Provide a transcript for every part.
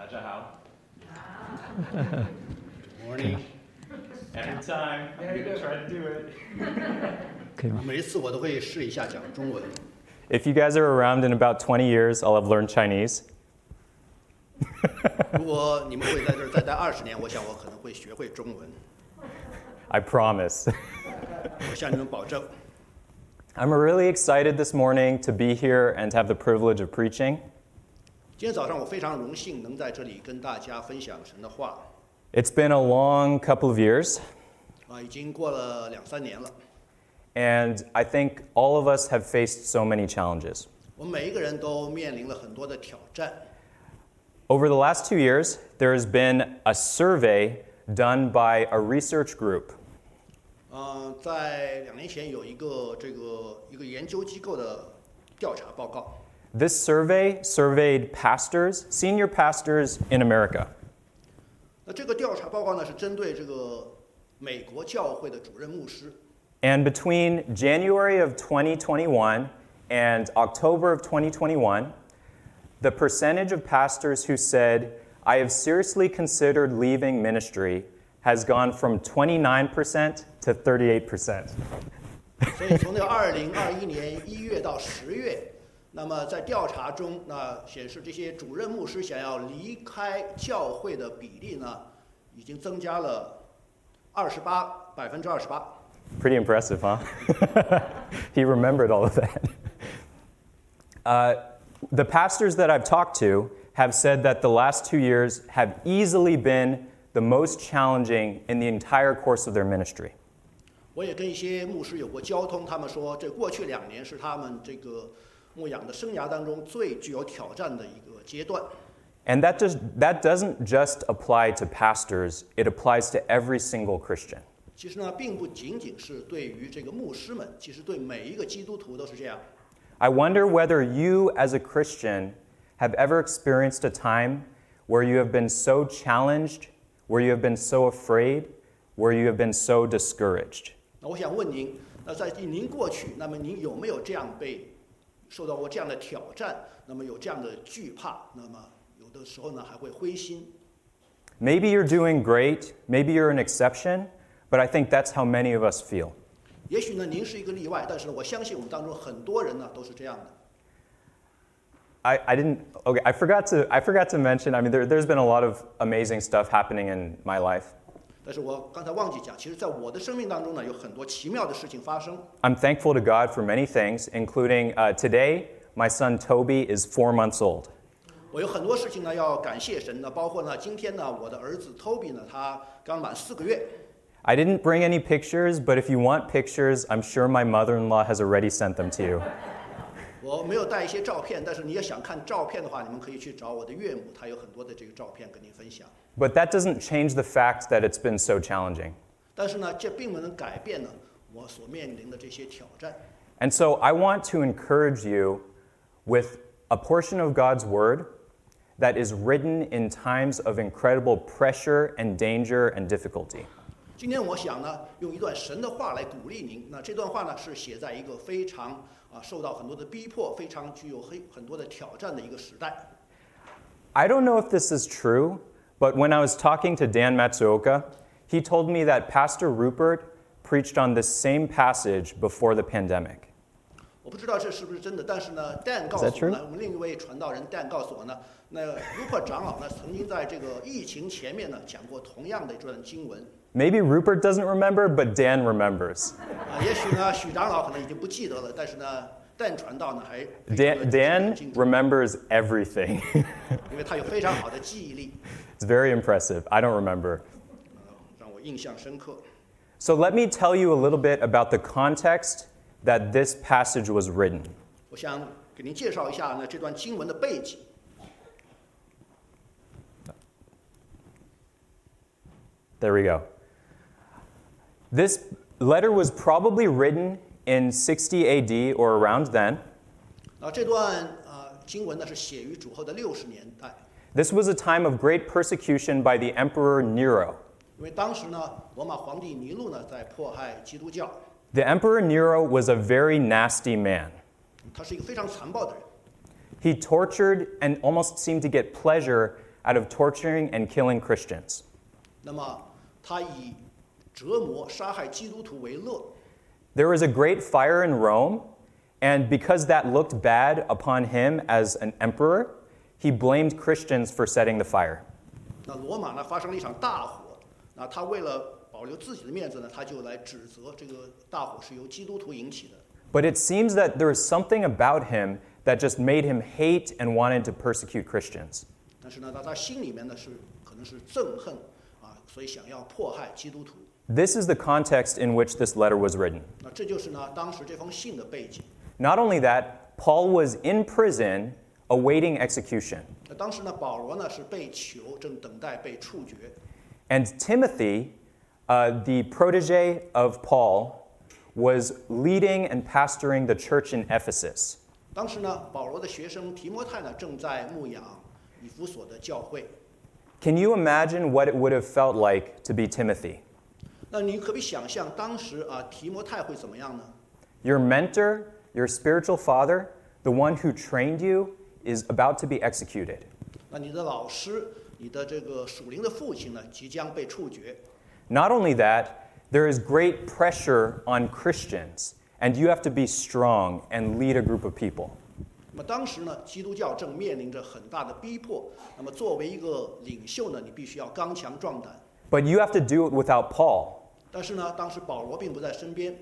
大家好。 Morning， Every time, I'm gonna try to do it. 可以吗？每一次我都会试一下讲中文。 If you guys are around in about 20 years, I'll have learned Chinese. 如果你们会在这儿再待二十年，我想我可能会学会中文。 I promise. 我向你们保证。 I'm really excited this morning to be here and to have the privilege of preaching. 今天早上我非常荣幸能在这里跟大家分享神的话。 It's been a long couple of years, 啊，已经过了两三年了， and I think all of us have faced so many challenges. 我们每一个人都面临了很多的挑战。 Over the last two years, there has been a survey done by a research group. 嗯，在两年前有一个这个一个研究机构的调查报告， This survey surveyed pastors, senior pastors in America. 那这个调查报告呢是针对这个美国教会的主任牧师， And between January of 2021 and October of 2021, the percentage of pastors who said, I have seriously considered leaving ministry has gone from 29% to 38%. 所以从那二零二一年一月到十月， 那么在调查中，那显示这些主任牧师想要离开教会的比例呢，已经增加了二十八百分之二十八。Pretty impressive, huh? he remembered all of that. Uh, the pastors that I've talked to have said that the last two years have easily been the most challenging in the entire course of their ministry. 我也跟一些牧师有过交通，他们说这过去两年是他们这个牧养的生涯当中最具有挑战的一个阶段。 And that, just, that doesn't just apply to pastors, it applies to every single Christian. 其实呢，并不仅仅是对于这个牧师们，其实对每一个基督徒都是这样。 I wonder whether you, as a Christian, have ever experienced a time where you have been so challenged, where you have been so afraid, where you have been so discouraged. 那我想问您，那在您过去，那么您有没有这样被 受到过这样的挑战？那么有这样的惧怕？那么有的时候呢，还会灰心。 Maybe you're doing great, maybe you're an exception, but I think that's how many of us feel. 也许呢，您是一个例外，但是呢，我相信我们当中很多人呢都是这样的。 I, I didn't, okay, I forgot to, I forgot to mention, I mean, there, there's been a lot of amazing stuff happening in my life. 但是我刚才忘记讲，其实在我的生命当中呢，有很多奇妙的事情发生。 I'm thankful to God for many things, including uh, today, my son Toby is four months old. 我有很多事情呢要感谢神的，包括呢，今天呢，我的儿子 Toby 呢，他刚满四个月。 I didn't bring any pictures, but if you want pictures, I'm sure my mother in law has already sent them to you. 我没有带一些照片，但是你也想看照片的话，你们可以去找我的岳母，她有很多的这个照片跟您分享。 But that doesn't change the fact that it's been so challenging. 但是呢，这并不能改变呢我所面临的这些挑战。 And so I want to encourage you with a portion of God's word that is written in times of incredible pressure and danger and difficulty. 今天我想呢，用一段神的话来鼓励您。那这段话呢，是写在一个非常啊受到很多的逼迫、非常具有很很多的挑战的一个时代。 I don't know if this is true, but when I was talking to Dan Matsuoka, he told me that Pastor Rupert preached on this same passage before the pandemic. 我不知道这是不是真的，但是呢，Dan 告诉 that 我 true? 呢，我们另一位传道人 Dan 告诉我呢，那 Rupert 长老呢曾经在这个疫情前面呢讲过同样的一段经文。 Maybe Rupert doesn't remember, but Dan remembers. 啊，也许呢，许长老可能已经不记得了，但是呢，Dan 传道呢还非常 Dan, 地记得 Dan 清楚 remembers everything. 因为他有非常好的记忆力， it's very impressive. I don't remember. 呃让我印象深刻。 So let me tell you a little bit about the context that this passage was written. 我想给您介绍一下呢这段经文的背景。 There we go. This letter was probably written in 60 AD or around then. 那这段呃经文呢是写于主后的六十年代， This was a time of great persecution by the Emperor Nero. 因为当时呢罗马皇帝尼禄呢在迫害基督教， The Emperor Nero was a very nasty man. 他是一个非常残暴的人。 He tortured and almost seemed to get pleasure out of torturing and killing Christians. 那么他以折磨、杀害基督徒为乐。 There was a great fire in Rome, and because that looked bad upon him as an emperor, he blamed Christians for setting the fire. 那罗马呢发生了一场大火，那他为了保留自己的面子呢，他就来指责这个大火是由基督徒引起的。 But it seems that there was something about him that just made him hate and wanted to persecute Christians. 但是呢，他他心里面呢是可能是憎恨啊，所以想要迫害基督徒。 This is the context in which this letter was written. 那这就是呢当时这封信的背景。 Not only that, Paul was in prison awaiting execution. 那当时呢，保罗呢是被囚，正等待被处决。 And Timothy, uh, the protege of Paul, was leading and pastoring the church in Ephesus. 当时呢，保罗的学生提摩太呢正在牧养以弗所的教会。 Can you imagine what it would have felt like to be Timothy? 那你可不可以想象当时啊提摩太会怎么样呢？ Your mentor, your spiritual father, the one who trained you, is about to be executed. 那你的老师，你的这个属灵的父亲呢，即将被处决。 Not only that, there is great pressure on Christians, and you have to be strong and lead a group of people. 那么当时呢，基督教正面临着很大的逼迫。那么作为一个领袖呢，你必须要刚强壮胆。 But you have to do it without Paul. 但是呢，当时保罗并不在身边。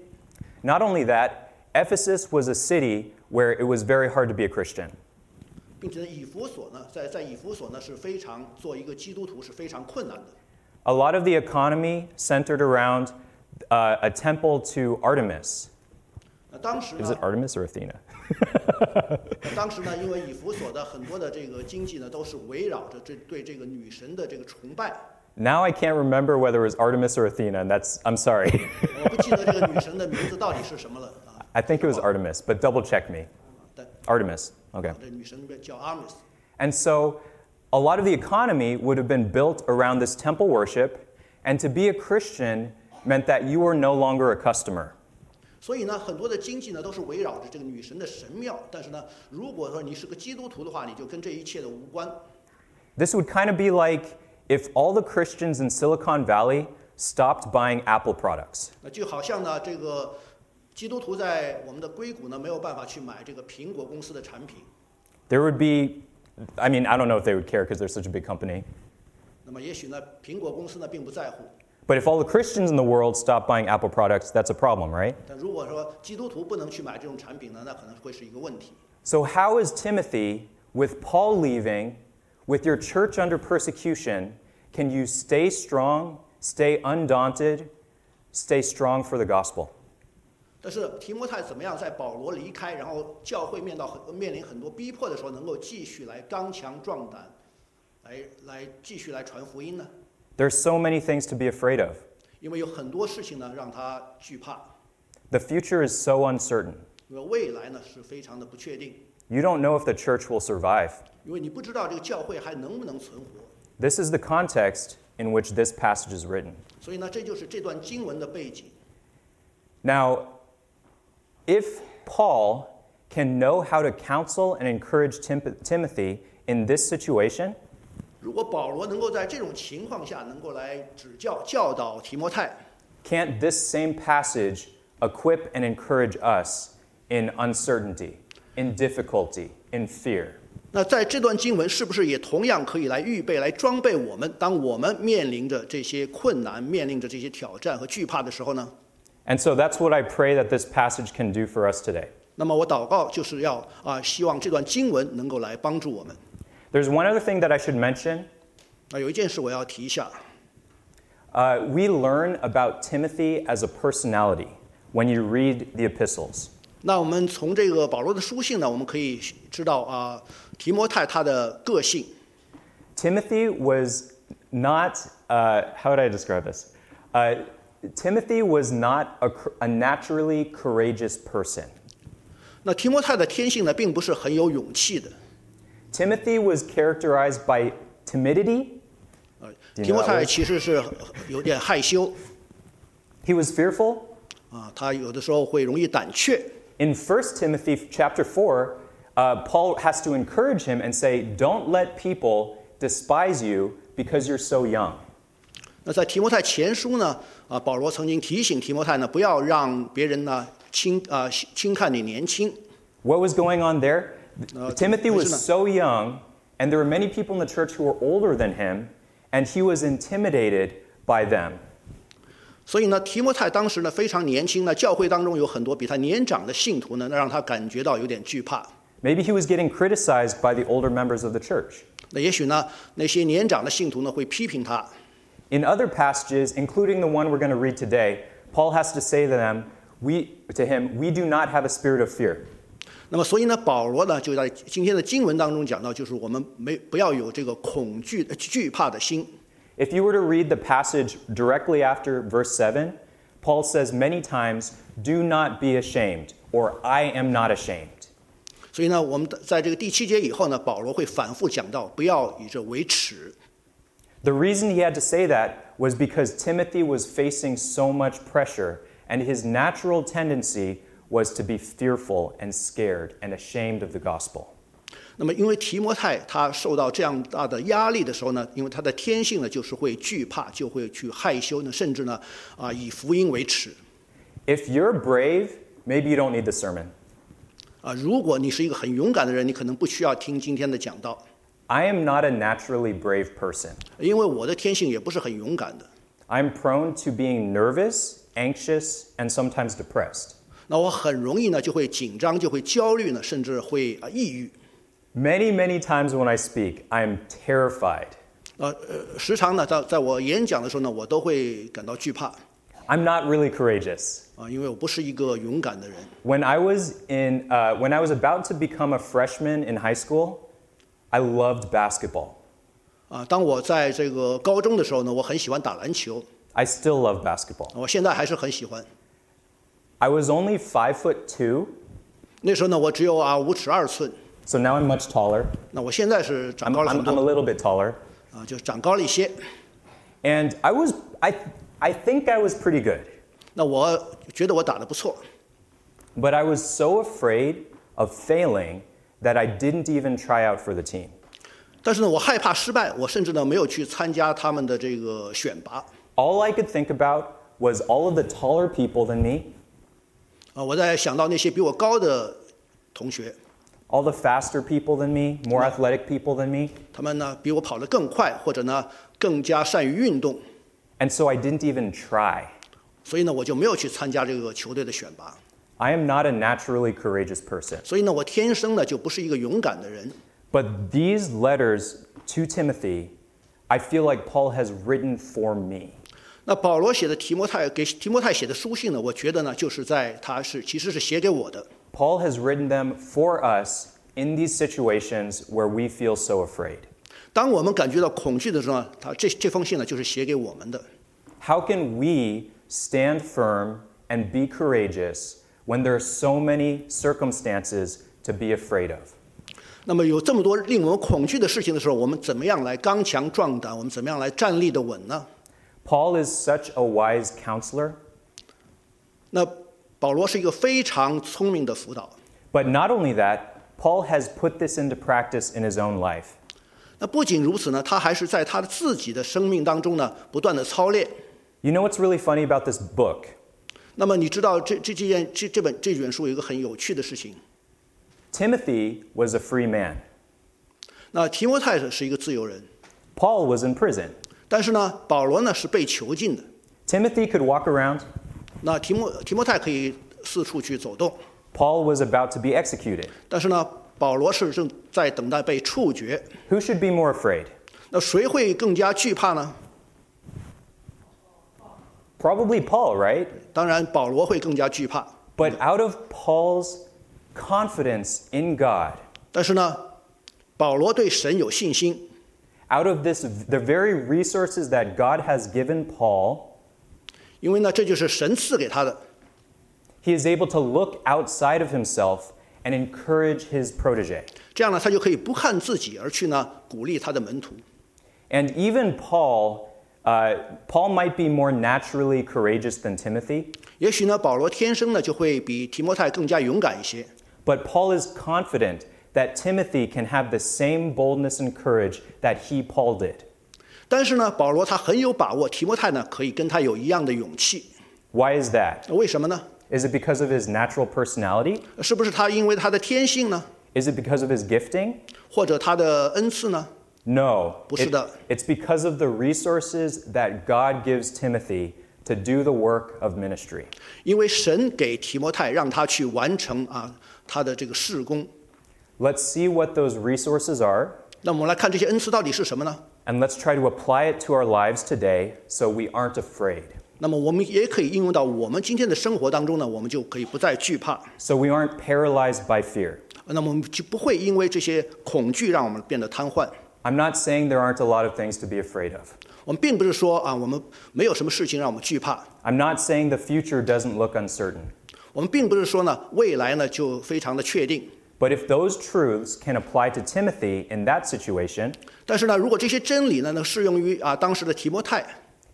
Not only that, Ephesus was a city where it was very hard to be a Christian. 并且呢，以弗所呢，在在以弗所呢是非常做一个基督徒是非常困难的。 A lot of the economy centered around uh, a temple to Artemis. 那当时 Is 呢 it，Artemis or Athena? 当时呢，因为以弗所的很多的这个经济呢，都是围绕着这对这个女神的这个崇拜。 Now I can't remember whether it was Artemis or Athena, and that's, I'm sorry. 我不记得这个女神的名字到底是什么了啊？ I think it was Artemis, but double check me. 但 Artemis, okay. 这女神叫阿米斯。 And so a lot of the economy would have been built around this temple worship, and to be a Christian meant that you were no longer a customer. 所以呢，很多的经济呢都是围绕着这个女神的神庙。但是呢，如果说你是个基督徒的话，你就跟这一切的无关。 This would kind of be like if all the Christians in Silicon Valley stopped buying Apple products. 那就好像呢，这个 基督徒在我们的硅谷呢没有办法去买这个苹果公司的产品。 There would be, I mean, I don't know if they would care because they're such a big company. 那么也许呢，苹果公司呢并不在乎。 But if all the Christians in the world stop buying Apple products, that's a problem, right? 但如果说基督徒不能去买这种产品呢，那可能会是一个问题。 So, how is Timothy, with Paul leaving, with your church under persecution, can you stay strong, stay undaunted, stay strong for the gospel? 但是提摩太怎么样在保罗离开，然后教会面到很面临很多逼迫的时候，能够继续来刚强壮胆，来来继续来传福音呢？ There's so many things to be afraid of. 因为有很多事情呢让他惧怕， The future is so uncertain. 因为未来呢是非常的不确定， You don't know if the church will survive. 因为你不知道这个教会还能不能存活。 This is the context in which this passage is written. 所以呢，这就是这段经文的背景。 Now, if Paul can know how to counsel and encourage Tim- Timothy in this situation, 如果保罗能够在这种情况下能够来指教教导提摩太， can't this same passage equip and encourage us in uncertainty, in difficulty, in fear? 那在这段经文是不是也同样可以来预备、来装备我们？当我们面临着这些困难、面临着这些挑战和惧怕的时候呢？ And so that's what I pray that this passage can do for us today. 那么我祷告就是要啊，希望这段经文能够来帮助我们。 There's one other thing that I should mention. 那有一件事我要提一下， Uh, we learn about Timothy as a personality when you read the epistles. 那我们从这个保罗的书信呢，我们可以知道啊，提摩太他的个性。 Timothy was not, uh, how would I describe this? Uh, Timothy was not a, cr- a naturally courageous person. 那提摩太的天性呢，并不是很有勇气的。 Timothy was characterized by timidity, 呃， Do you know 提摩 that 太 word? 其实是有点害羞 he was fearful. 啊，他有的时候会容易胆怯。 In 1 Timothy chapter 4, uh, Paul has to encourage him and say, Don't let people despise you because you're so young. 那在提摩太前书呢， 啊，保罗曾经提醒提摩太呢，不要让别人呢轻啊轻看你年轻。What was going on there? Uh, Timothy was so young, and there were many people in the church who were older than him, and he was intimidated by them. 所以呢，提摩太当时呢非常年轻呢，教会当中有很多比他年长的信徒呢，那让他感觉到有点惧怕。Maybe he was getting criticized by the older members of the church. 那也许呢，那些年长的信徒呢会批评他。In other passages, including the one we're going to read today, Paul has to say to them, we, to him, we do not have a spirit of fear. 那么，所以呢，保罗呢就在今天的经文当中讲到，就是我们没不要有这个恐惧、呃惧怕的心。 If you were to read the passage directly after verse 7, Paul says many times, Do not be ashamed, or I am not ashamed. 所以呢，我们在这个第七节以后呢，保罗会反复讲到，不要以这为耻。 The reason he had to say that was because Timothy was facing so much pressure, and his natural tendency was to be fearful and scared and ashamed of the gospel. 那么，因为提摩太他受到这样大的压力的时候呢，因为他的天性呢就是会惧怕，就会去害羞呢，甚至呢啊以福音为耻 If you're brave, maybe you don't need the sermon. 啊。如果你是一个很勇敢的人，你可能不需要听今天的讲道， I am not a naturally brave person. 因为我的天性也不是很勇敢的。 I'm prone to being nervous, anxious, and sometimes depressed. 那我很容易呢就会紧张，就会焦虑呢，甚至会啊抑郁。 Many, many times when I speak, I am terrified. 呃呃，时常呢在在我演讲的时候呢，我都会感到惧怕 I'm not really courageous. 啊，因为我不是一个勇敢的人。 When I was in, uh, when I was about to become a freshman in high school, I loved basketball. 啊，当我在这个高中的时候呢，我很喜欢打篮球， I still love basketball. 我现在还是很喜欢。 I was only five foot two, 那时候呢，我只有啊五尺二寸， so now I'm much taller. 那我现在是长 I'm, 高了 I'm, 很 I'm a 多 little bit taller. 啊，就是长高了一些。 And I was, I, I think I was pretty good, 那我觉得我打得不错， but I was so afraid of failing that I didn't even try out for the team. 但是呢，我害怕失败，我甚至呢没有去参加他们的这个选拔 All I could think about was all of the taller people than me, 啊。我在想到那些比我高的同学， all the faster people than me, more athletic people than me, 他们呢比我跑得更快，或者呢更加善于运动， and so I didn't even try. 所以呢我就没有去参加这个球队的选拔。 I am not a naturally courageous person. 所以呢，我天生呢就不是一个勇敢的人。 But these letters to Timothy, I feel like Paul has written for me. 那保罗写的提摩太给提摩太写的书信呢，我觉得呢就是在他是其实是写给我的。 Paul has written them for us in these situations where we feel so afraid. 当我们感觉到恐惧的时候呢，他这这封信呢就是写给我们的。 How can we stand firm and be courageous when there are so many circumstances to be afraid of? 那么有这么多令我们恐惧的事情的时候，我们怎么样来刚强壮胆？我们怎么样来站立的稳呢？ Paul is such a wise counselor, 那保罗是一个非常聪明的辅导。 but not only that, Paul has put this into practice in his own life. 那不仅如此呢，他还是在他的自己的生命当中呢，不断的操练。 You know what's really funny about this book? 那么你知道这这这件这这本这卷书有一个很有趣的事情。 Timothy was a free man. 那提摩太是一个自由人， Paul was in prison. 但是呢，保罗呢是被囚禁的。 Timothy could walk around. 那提摩提摩太可以四处去走动， Paul was about to be executed. 但是呢，保罗是正在等待被处决。 Who should be more afraid? 那谁会更加惧怕呢？ Probably Paul, right? 当然，保罗会更加惧怕。 But out of Paul's confidence in God, 但是呢，保罗对神有信心， out of this the very resources that God has given Paul, 因为呢，这就是神赐给他的。 he is able to look outside of himself and encourage his protege. 这样呢，他就可以不看自己，而去呢鼓励他的门徒。 And even Paul, uh, Paul might be more naturally courageous than Timothy, 也许呢，保罗天生呢就会比提摩太更加勇敢一些。 but Paul is confident that Timothy can have the same boldness and courage that he, Paul, did. 但是呢，保罗他很有把握，提摩太呢可以跟他有一样的勇气。 Why is that? 为什么呢？ Is it because of his natural personality? 是不是他因为他的天性呢， Is it because of his gifting? 或者他的恩赐呢？ No. 不是的。 it's because of the resources that God gives Timothy to do the work of ministry. 因为神给提摩太让他去完成啊他的这个事工。 Let's see what those resources are, 那我们来看这些恩赐到底是什么呢？ and let's try to apply it to our lives today so we aren't afraid. 那么我们也可以应用到我们今天的生活当中呢，我们就可以不再惧怕。 So we aren't paralyzed by fear. 那么我们就不会因为这些恐惧让我们变得瘫痪。 I'm not saying there aren't a lot of things to be afraid of. 我们并不是说啊，我们没有什么事情让我们惧怕。 I'm not saying the future doesn't look uncertain. 我们并不是说呢，未来呢就非常的确定。 But if those truths can apply to Timothy in that situation, 但是呢，如果这些真理呢能适用于啊当时的提摩太，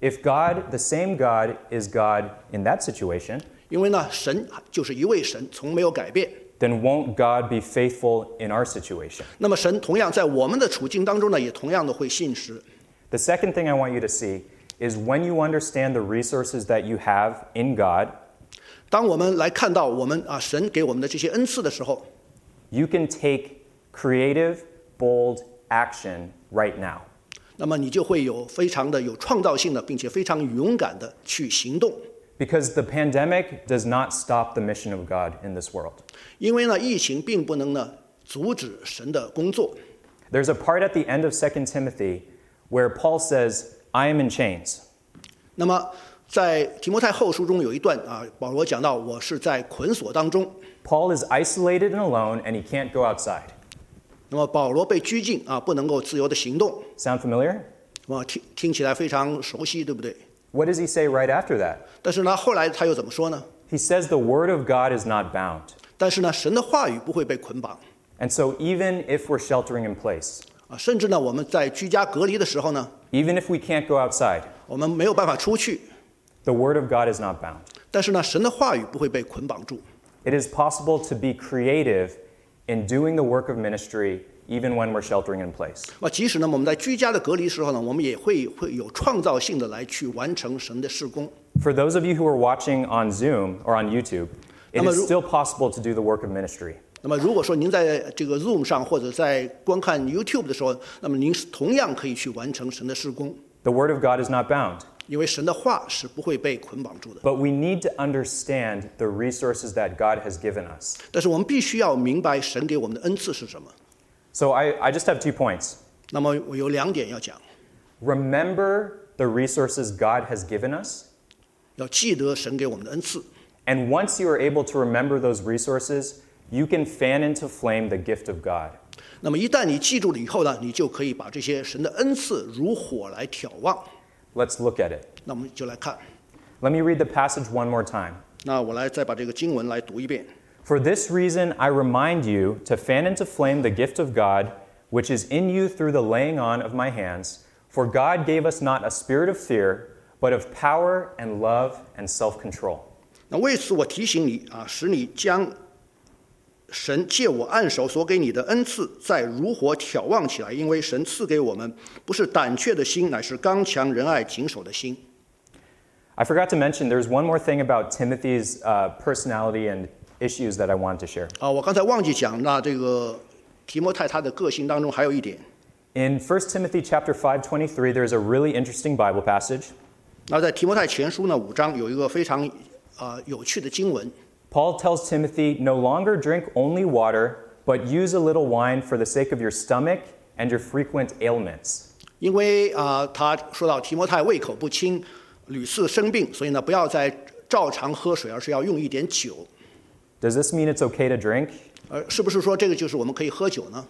if God, the same God, is God in that situation, 因为呢神就是一位神，从没有改变。 then won't God be faithful in our situation? 那么神同样在我们的处境当中呢，也同样的会信实。 The second thing I want you to see is when you understand the resources that you have in God, 当我们来看到我们啊神给我们的这些恩赐的时候， you can take creative, bold action right now. 那么你就会有非常的有创造性的，并且非常勇敢的去行动。 Because the pandemic does not stop the mission of God in this world. 因为呢，疫情并不能呢阻止神的工作。 There's a part at the end of 2 Timothy where Paul says, I am in chains. 那么在提摩太后书中有一段啊，保罗讲到我是在捆锁当中。 Paul is isolated and alone, and he can't go outside. 那么保罗被拘禁啊，不能够自由的行动。 Sound familiar? 那么听听起来非常熟悉，对不对？ What does he say right after that? 但是呢，后来他又怎么说呢？ He says the word of God is not bound. 但是呢，神的话语不会被捆绑 And so, even if we're sheltering in place, 啊，甚至呢，我们在居家隔离的时候呢， even if we can't go outside, 我们没有办法出去， the word of God is not bound. 但是呢，神的话语不会被捆绑住。 It is possible to be creative in doing the work of ministry even when we're sheltering in place. 啊，即使呢我们在居家的隔离时候呢，我们也会会有创造性的来去完成神的事工。 For those of you who are watching on Zoom or on YouTube, it Now, is Ru- still possible to do the work of ministry. 那么如果说您在这个 Zoom 上或者在观看 YouTube 的时候，那么您同样可以去完成神的事工， The word of God is not bound. 因为神的话是不会被捆绑住的。 But we need to understand the resources that God has given us. 但是我们必须要明白神给我们的恩赐是什么。 So I, I just have two points. 那么我有两点要讲， Remember the resources God has given us. 要记得神给我们的恩赐。 And once you are able to remember those resources, you can fan into flame the gift of God. 那么一旦你记住了以后呢，你就可以把这些神的恩赐如火来挑旺。 Let's look at it. 那我们就来看， Let me read the passage one more time. 那我来再把这个经文来读一遍。 For this reason, I remind you to fan into flame the gift of God, which is in you through the laying on of my hands. For God gave us not a spirit of fear, but of power and love and self control. 那为此我提醒你啊，使你将神借我按手所给你的恩赐再如火挑旺起来，因为神赐给我们不是胆怯的心，乃是刚强仁爱谨守的心。 I forgot to mention there's one more thing about Timothy's uh, personality and issues that I wanted to share. 啊，我刚才忘记讲，那这个提摩太他的个性当中还有一点， In 1 Timothy chapter 5:23, there's a really interesting Bible passage. 那在提摩太前书呢五章有一个非常啊有趣的经文， Paul tells Timothy, "No longer drink only water, but use a little wine for the sake of your stomach and your frequent ailments." 因为啊他说到提摩太胃口不清，屡次生病，所以呢不要再照常喝水，而是要用一点酒。 Does this mean it's okay to drink? 呃，是不是说这个就是我们可以喝酒呢？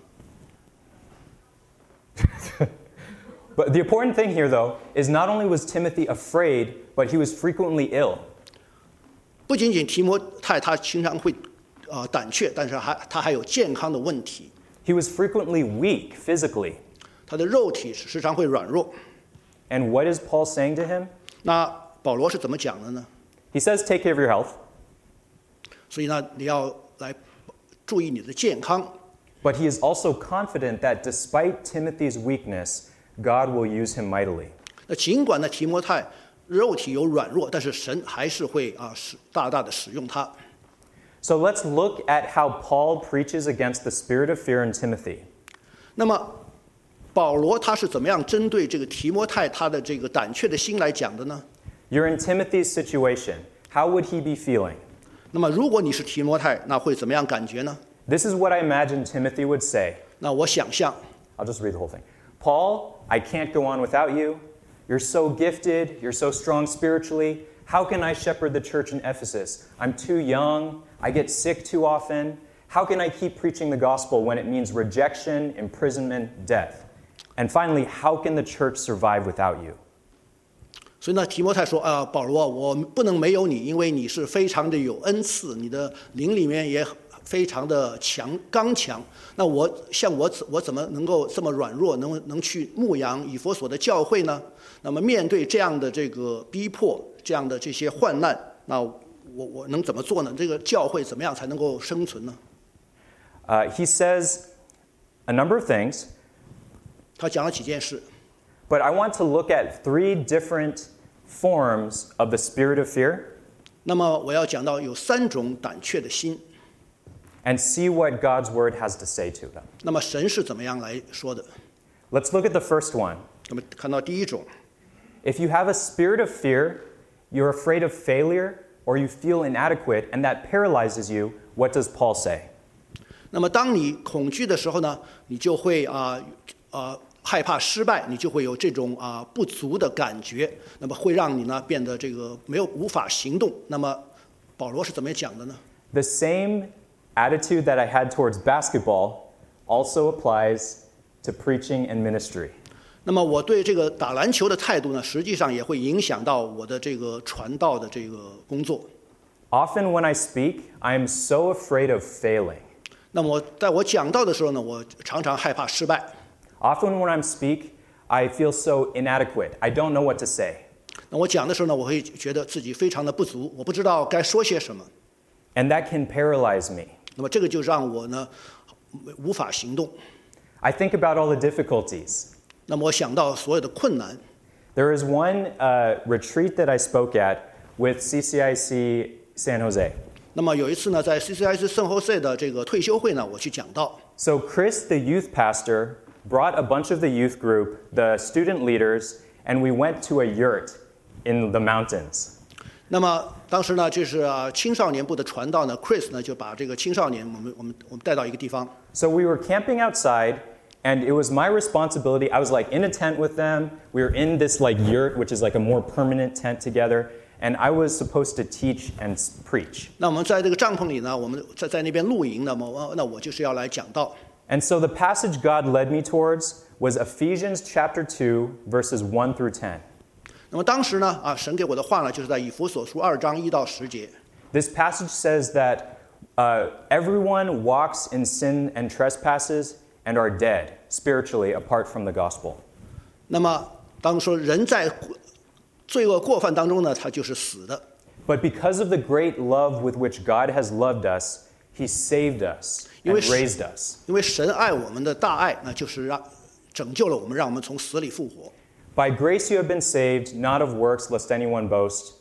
But the important thing here, though, is not only was Timothy afraid, but he was frequently ill. 不仅仅提摩太他经常会啊、呃胆怯，但是还他还有健康的问题， He was frequently weak physically. 他的肉体时常会软弱。 And what is Paul saying to him? 那保罗是怎么讲的呢？ He says, Take care of your health. 所以呢，你要来注意你的健康。 but he is also confident that despite Timothy's weakness, God will use him mightily. 那尽管呢提摩太肉体有软弱，但是神还是会啊使大大的使用他。 So let's look at how Paul preaches against the spirit of fear in Timothy. 那么保罗他是怎么样针对这个提摩太他的这个胆怯的心来讲的呢？ You're in Timothy's situation. How would he be feeling? 那么如果你是提摩太，那会怎么样感觉呢？ This is what I imagine Timothy would say. 那我想象， I'll just read the whole thing. Paul, I can't go on without you. You're so gifted, you're so strong spiritually. How can I shepherd the church in Ephesus? I'm too young, I get sick too often. How can I keep preaching the gospel when it means rejection, imprisonment, death? And finally, how can the church survive without you? 所以呢，提摩太说啊，保罗，我不能没有你，因为你是非常的有恩赐，你的灵里面也非常的强刚强。那我像我怎我怎么能够这么软弱，能能去牧养以佛所的教会呢？那么面对这样的这个逼迫，这样的这些患难，那我我能怎么做呢？这个教会怎么样才能够生存呢？ Uh, he says a number of things, 他讲了几件事， but I want to look at three different forms of the spirit of fear 那么我要讲到有三种胆怯的心。 and see what God's word has to say to them. 那么神是怎么样来说的？ Let's look at the first one. 那么看到第一种， If you have a spirit of fear, you're afraid of failure, or you feel inadequate, and that paralyzes you, what does Paul say? 那么当你恐惧的时候呢，你就会啊啊、 害怕失败，你就会有这种啊、不足的感觉，那么会让你呢变得这个没有无法行动。那么保罗是怎么讲的呢？ The same attitude that I had towards basketball also applies to preaching and ministry. 那么我对这个打篮球的态度呢，实际上也会影响到我的这个传道的这个工作。 Often when I speak, I am so afraid of failing. 那么我在我讲道的时候呢，我常常害怕失败。 Often when I speak, I feel so inadequate. I don't know what to say. 那我讲的时候呢，我会觉得自己非常的不足，我不知道该说些什么。 And that can paralyze me. 那么这个就让我呢无法行动。 I think about all the difficulties. 那么我想到所有的困难。 There is one uh, retreat that I spoke at with CCIC San Jose. 那么有一次呢，在 CCIC 圣后 C 的这个退休会呢，我去讲道。 So, Chris, the youth pastor, brought a bunch of the youth group, the student leaders, and we went to a yurt in the mountains. 那么当时呢，就是啊青少年部的传道呢，Chris 呢就把这个青少年我们我们我们带到一个地方。 So, we were camping outside, and it was my responsibility. I was like in a tent with them. We were in this like yurt, which is like a more permanent tent together, and I was supposed to teach and s- preach. 那我们在这个帐篷里呢，我们在在那边露营，那么我那我就是要来讲道。 And so, the passage God led me towards was Ephesians chapter 2, verses 1 through 10. 那么当时呢，啊，神给我的话呢，就是在以弗所书二章一到十节。 This passage says that uh, everyone walks in sin and trespasses and are dead spiritually apart from the gospel. 那么当说人在罪恶过犯当中呢，他就是死的。 But because of the great love with which God has loved us, He saved us and 因为是- raised us. 因为神爱我们的大爱，那就是让拯救了我们，让我们从死里复活。 By grace you have been saved, not of works, lest anyone boast.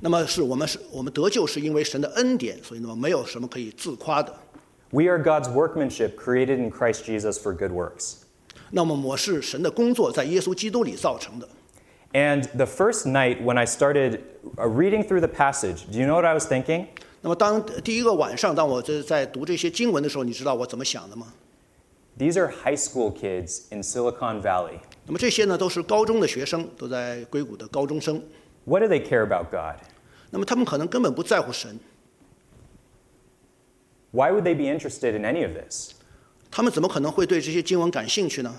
那么是我们是我们得救是因为神的恩典，所以呢没有什么可以自夸的。 We are God's workmanship created in Christ Jesus for good works. 那么我是神的工作，在耶稣基督里造成的。 And the first night when I started uh, reading through the passage, do you know what I was thinking? 那么当第一个晚上，当我这在读这些经文的时候，你知道我怎么想的吗？These are high school kids in Silicon Valley. 那么这些呢都是高中的学生，都在硅谷的高中生。What do they care about God? 那么他们可能根本不在乎神，Why would they be interested in any of this? 他们怎么可能会对这些经文感兴趣呢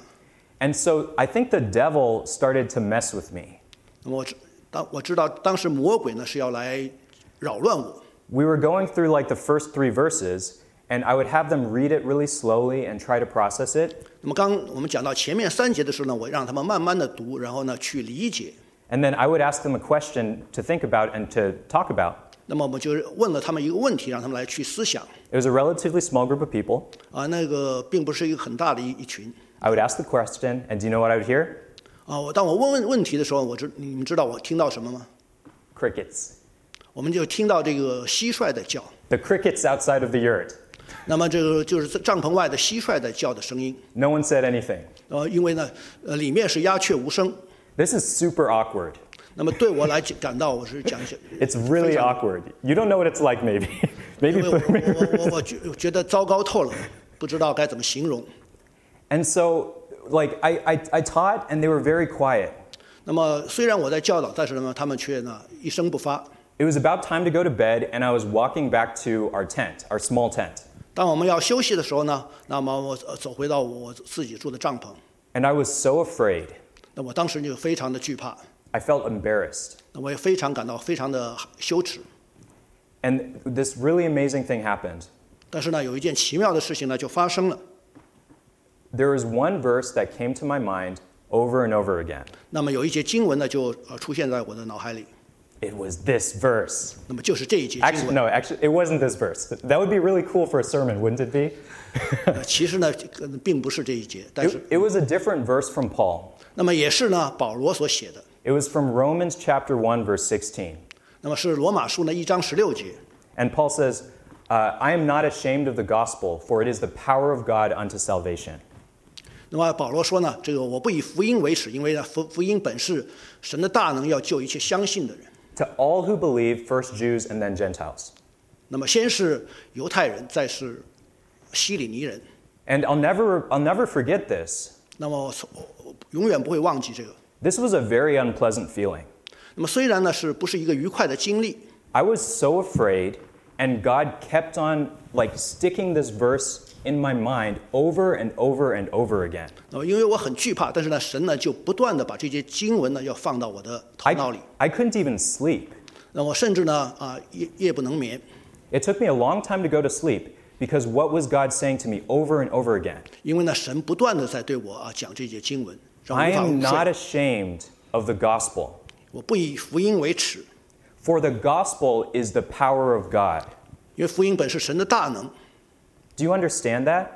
？And so I think the devil started to mess with me. 那么我知当我知道当时魔鬼呢是要来扰乱我。We were going through like the first three verses, and I would have them read it really slowly and try to process it. 那么刚我们讲到前面三节的时候呢，我让他们慢慢的读，然后呢去理解。 And then I would ask them a question to think about and to talk about. 那么我们就问了他们一个问题，让他们来去思想 It was a relatively small group of people. 啊，那个并不是一个很大的一一群 I would ask the question, and do you know what I would hear? 啊。我当我问问问题的时候，我知你们知道我听到什么吗？ Crickets. 我们就听到这个蟋蟀在叫， The crickets outside of the yurt. 那么这个就是帐篷外的蟋蟀在叫的声音。 No one said anything. 呃，因为呢，呃，里面是鸦雀无声。 This is super awkward. 那么对我来讲感到我是讲一些， It's really 非常 awkward. You don't know what it's like, maybe. 因 maybe. 为我我我我觉觉得糟糕透了，不知道该怎么形容。 and so, like, I, I, I taught, and they were very quiet. 那么虽然我在教导，但是呢，他们却呢一声不发。 It was about time to go to bed, and I was walking back to our tent, our small tent. 当我们要休息的时候呢，那么我呃走回到我自己住的帐篷， And I was so afraid. 那我当时就非常的惧怕， I felt embarrassed. 那我也非常感到非常的羞耻。 And this really amazing thing happened. 但是呢，有一件奇妙的事情呢就发生了。 There was one verse that came to my mind over and over again. 那么有一节经文呢就呃出现在我的脑海里， It was this verse. 那么就是这一节经 Actually, 文。 no, actually, it wasn't this verse. That would be really cool for a sermon, wouldn't it be? 呃其实呢，可能并不是这一节，但 It, 是 it was a different verse from Paul. 那么也是呢保罗所写的。 It was from Romans chapter 1, verse 16. 那么是罗马书呢一章十六节。 And Paul says, uh, I am not ashamed of the gospel, for it is the power of God unto salvation. 那么保罗说呢，这个我不以福音为耻，因为呢福福音本是神的大能，要救一切相信的人。 To all who believe, first Jews and then Gentiles. 那么先是犹太人，再是希里尼人。 And I'll never, I'll never forget this. 那么我从我永远不会忘记这个。 This was a very unpleasant feeling. 那么虽然呢是不是一个愉快的经历， I was so afraid, and God kept on like sticking this verse in my mind over and over and over again. 那么因为我很惧怕，但是呢神呢就不断的把这些经文呢要放到我的头脑里。 I, I couldn't even sleep. 那我甚至呢啊夜夜不能眠， It took me a long time to go to sleep because what was God saying to me over and over again? 因为呢神不断的在对我啊讲这些经文，让我 I 无法 am 入 not 睡。 ashamed of the gospel, 我不以福音为耻， for the gospel is the power of God. 因为福音本是神的大能。 Do you understand that?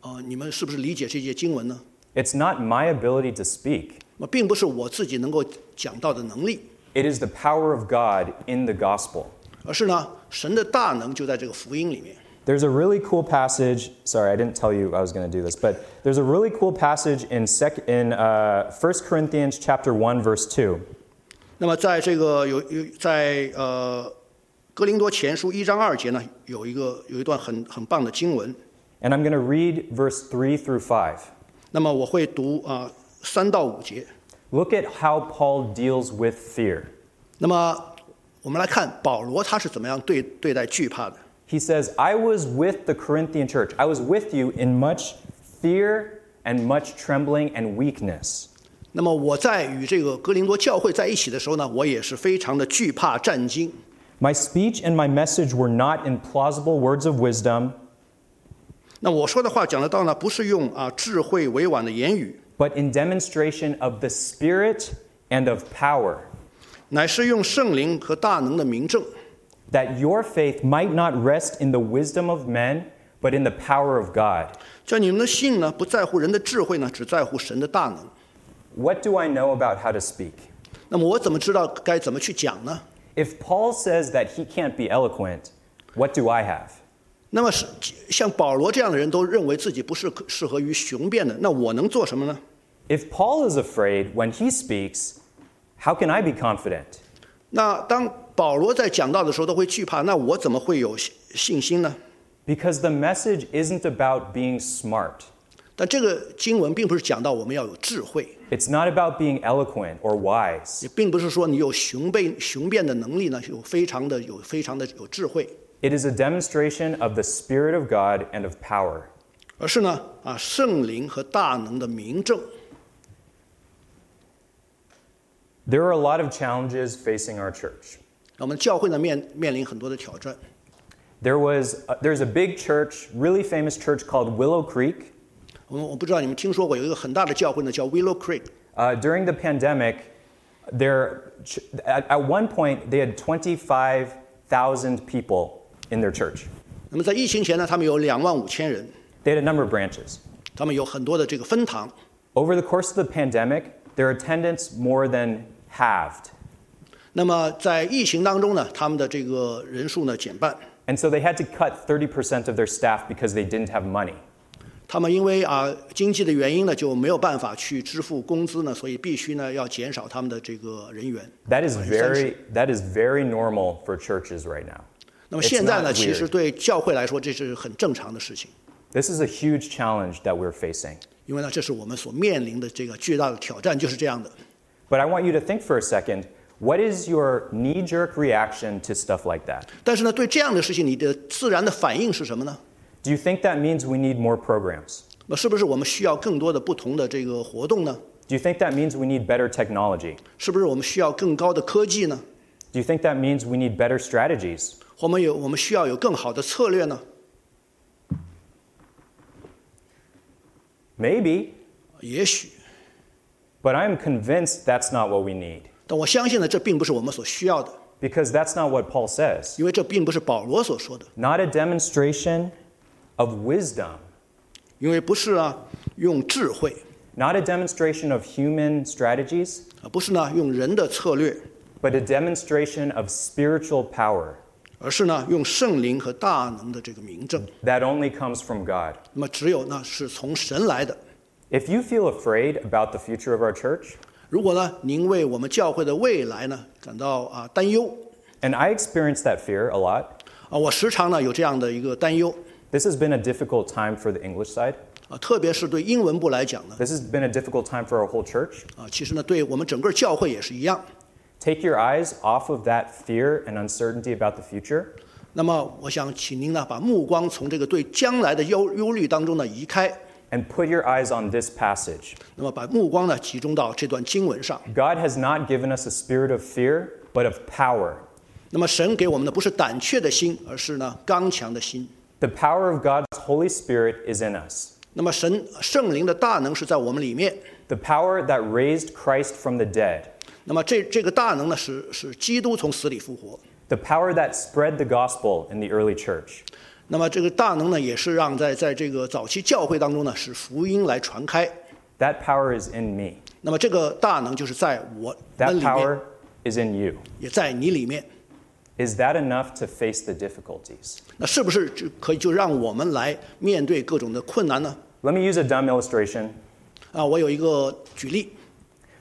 啊、你们是不是理解这些经文呢？ It's not my ability to speak, 那并不是我自己能够讲到的能力， it is the power of God in the gospel. 而是呢神的大能就在这个福音里面。 There's a really cool passage. Sorry, I didn't tell you I was going to do this, but there's a really cool passage in, sec, in uh, 1 Corinthians chapter 1, verse 2. 那么在这个有有在呃 哥林多前书一章二节呢，有一个有一段很很棒的经文。And I'm going to read verse three through five. 那么我会读啊三到五节。Look at how Paul deals with fear. 那么我们来看保罗他是怎么样对对待惧怕的。He says, I was with the Corinthian church. I was with you in much fear and much trembling and weakness. 那么我在与这个哥林多教会在一起的时候呢，我也是非常的惧怕战惊。My speech and my message were not in plausible words of wisdom, 那我说的话讲得到呢，不是用啊智慧委婉的言语， but in demonstration of the Spirit and of power, 乃是用圣灵和大能的明证， that your faith might not rest in the wisdom of men, but in the power of God. 叫你们的信呢不在乎人的智慧呢，只在乎神的大能。 What do I know about how to speak? 那么我怎么知道该怎么去讲呢？ If Paul says that he can't be eloquent, what do I have? 那么是像保罗这样的人都认为自己不是适合于雄辩的，那我能做什么呢？ If Paul is afraid when he speaks, how can I be confident? 那当保罗在讲道的时候都会惧怕，那我怎么会有信信心呢？ Because the message isn't about being smart. 但这个经文并不是讲到我们要有智慧， It's not about being eloquent or wise. 也并不是说你有雄辩雄辩的能力呢，有非常的有非常的有智慧， It is a demonstration of the Spirit of God and of power. 而是呢啊圣灵和大能的明证。 There are a lot of challenges facing our church. 我们教会呢面面临很多的挑战。 There was uh, there's a big church, really famous church called Willow Creek. 我们我不知道你们听说过有一个很大的教会呢，叫 Willow Creek。 Uh, during the pandemic, there at, at one point they had thousand people in their church. 那么在疫情前呢，他们有两万五千人， They had a number of branches. 他们有很多的这个分堂。 Over the course of the pandemic, their attendance more than halved. 那么在疫情当中呢，他们的这个人数呢减半。 And so they had to cut 30% of their staff because they didn't have money. 他们因为啊经济的原因呢，就没有办法去支付工资呢，所以必须呢要减少他们的这个人员。 That is very that is very normal for churches right now. 那么 It's 现在 not 呢，其实 weird. 对教会来说，这是很正常的事情， This is a huge challenge that we're facing. 因为呢，这是我们所面临的这个巨大的挑战，就是这样的。 But I want you to think for a second, what is your knee-jerk reaction to stuff like that? 但是呢，对这样的事情，你的自然的反应是什么呢？ Do you think that means we need more programs? 那是不是我们需要更多的不同的这个活动呢？ Do you think that means we need better technology? 是不是我们需要更高的科技呢？ Do you think that means we need better strategies? 我们有我们需要有更好的策略呢？ Maybe, 也许， but I'm convinced that's not what we need 但我相信呢，这并不是我们所需要的， because that's not what Paul says. 因为这并不是保罗所说的， Not a demonstration of wisdom, 因为不是啊用智慧 not a demonstration of human strategies, 啊，不是呢用人的策略， but a demonstration of spiritual power 而是呢用圣灵和大能的这个明证。 that only comes from God. 那么只有呢是从神来的。 If you feel afraid about the future of our church, 如果呢您为我们教会的未来呢感到啊担忧 and I experience that fear a lot, 啊，我时常呢有这样的一个担忧 this has been a difficult time for the English side. 啊，特别是对英文部来讲呢 This has been a difficult time for our whole church. 啊，其实呢对我们整个教会也是一样。 Take your eyes off of that fear and uncertainty about the future 那么我想请您呢把目光从这个对将来的忧忧虑当中呢移开， and put your eyes on this passage. 那么把目光呢集中到这段经文上。 God has not given us a spirit of fear, but of power. 那么神给我们的不是胆怯的心，而是呢刚强的心。 The power of God's Holy Spirit is in us. 那么神圣灵的大能是在我们里面。 The power that raised Christ from the dead. 那么这这个大能呢是是基督从死里复活。 The power that spread the gospel in the early church. 那么这个大能呢也是让在在这个早期教会当中呢使福音来传开。 That power is in me. 那么这个大能就是在我们 That 里面， power is in you. 也在你里面。 Is that enough to face the difficulties? 那是不是就可以就让我们来面对各种的困难呢？ Let me use a dumb illustration. 啊，我有一个举例，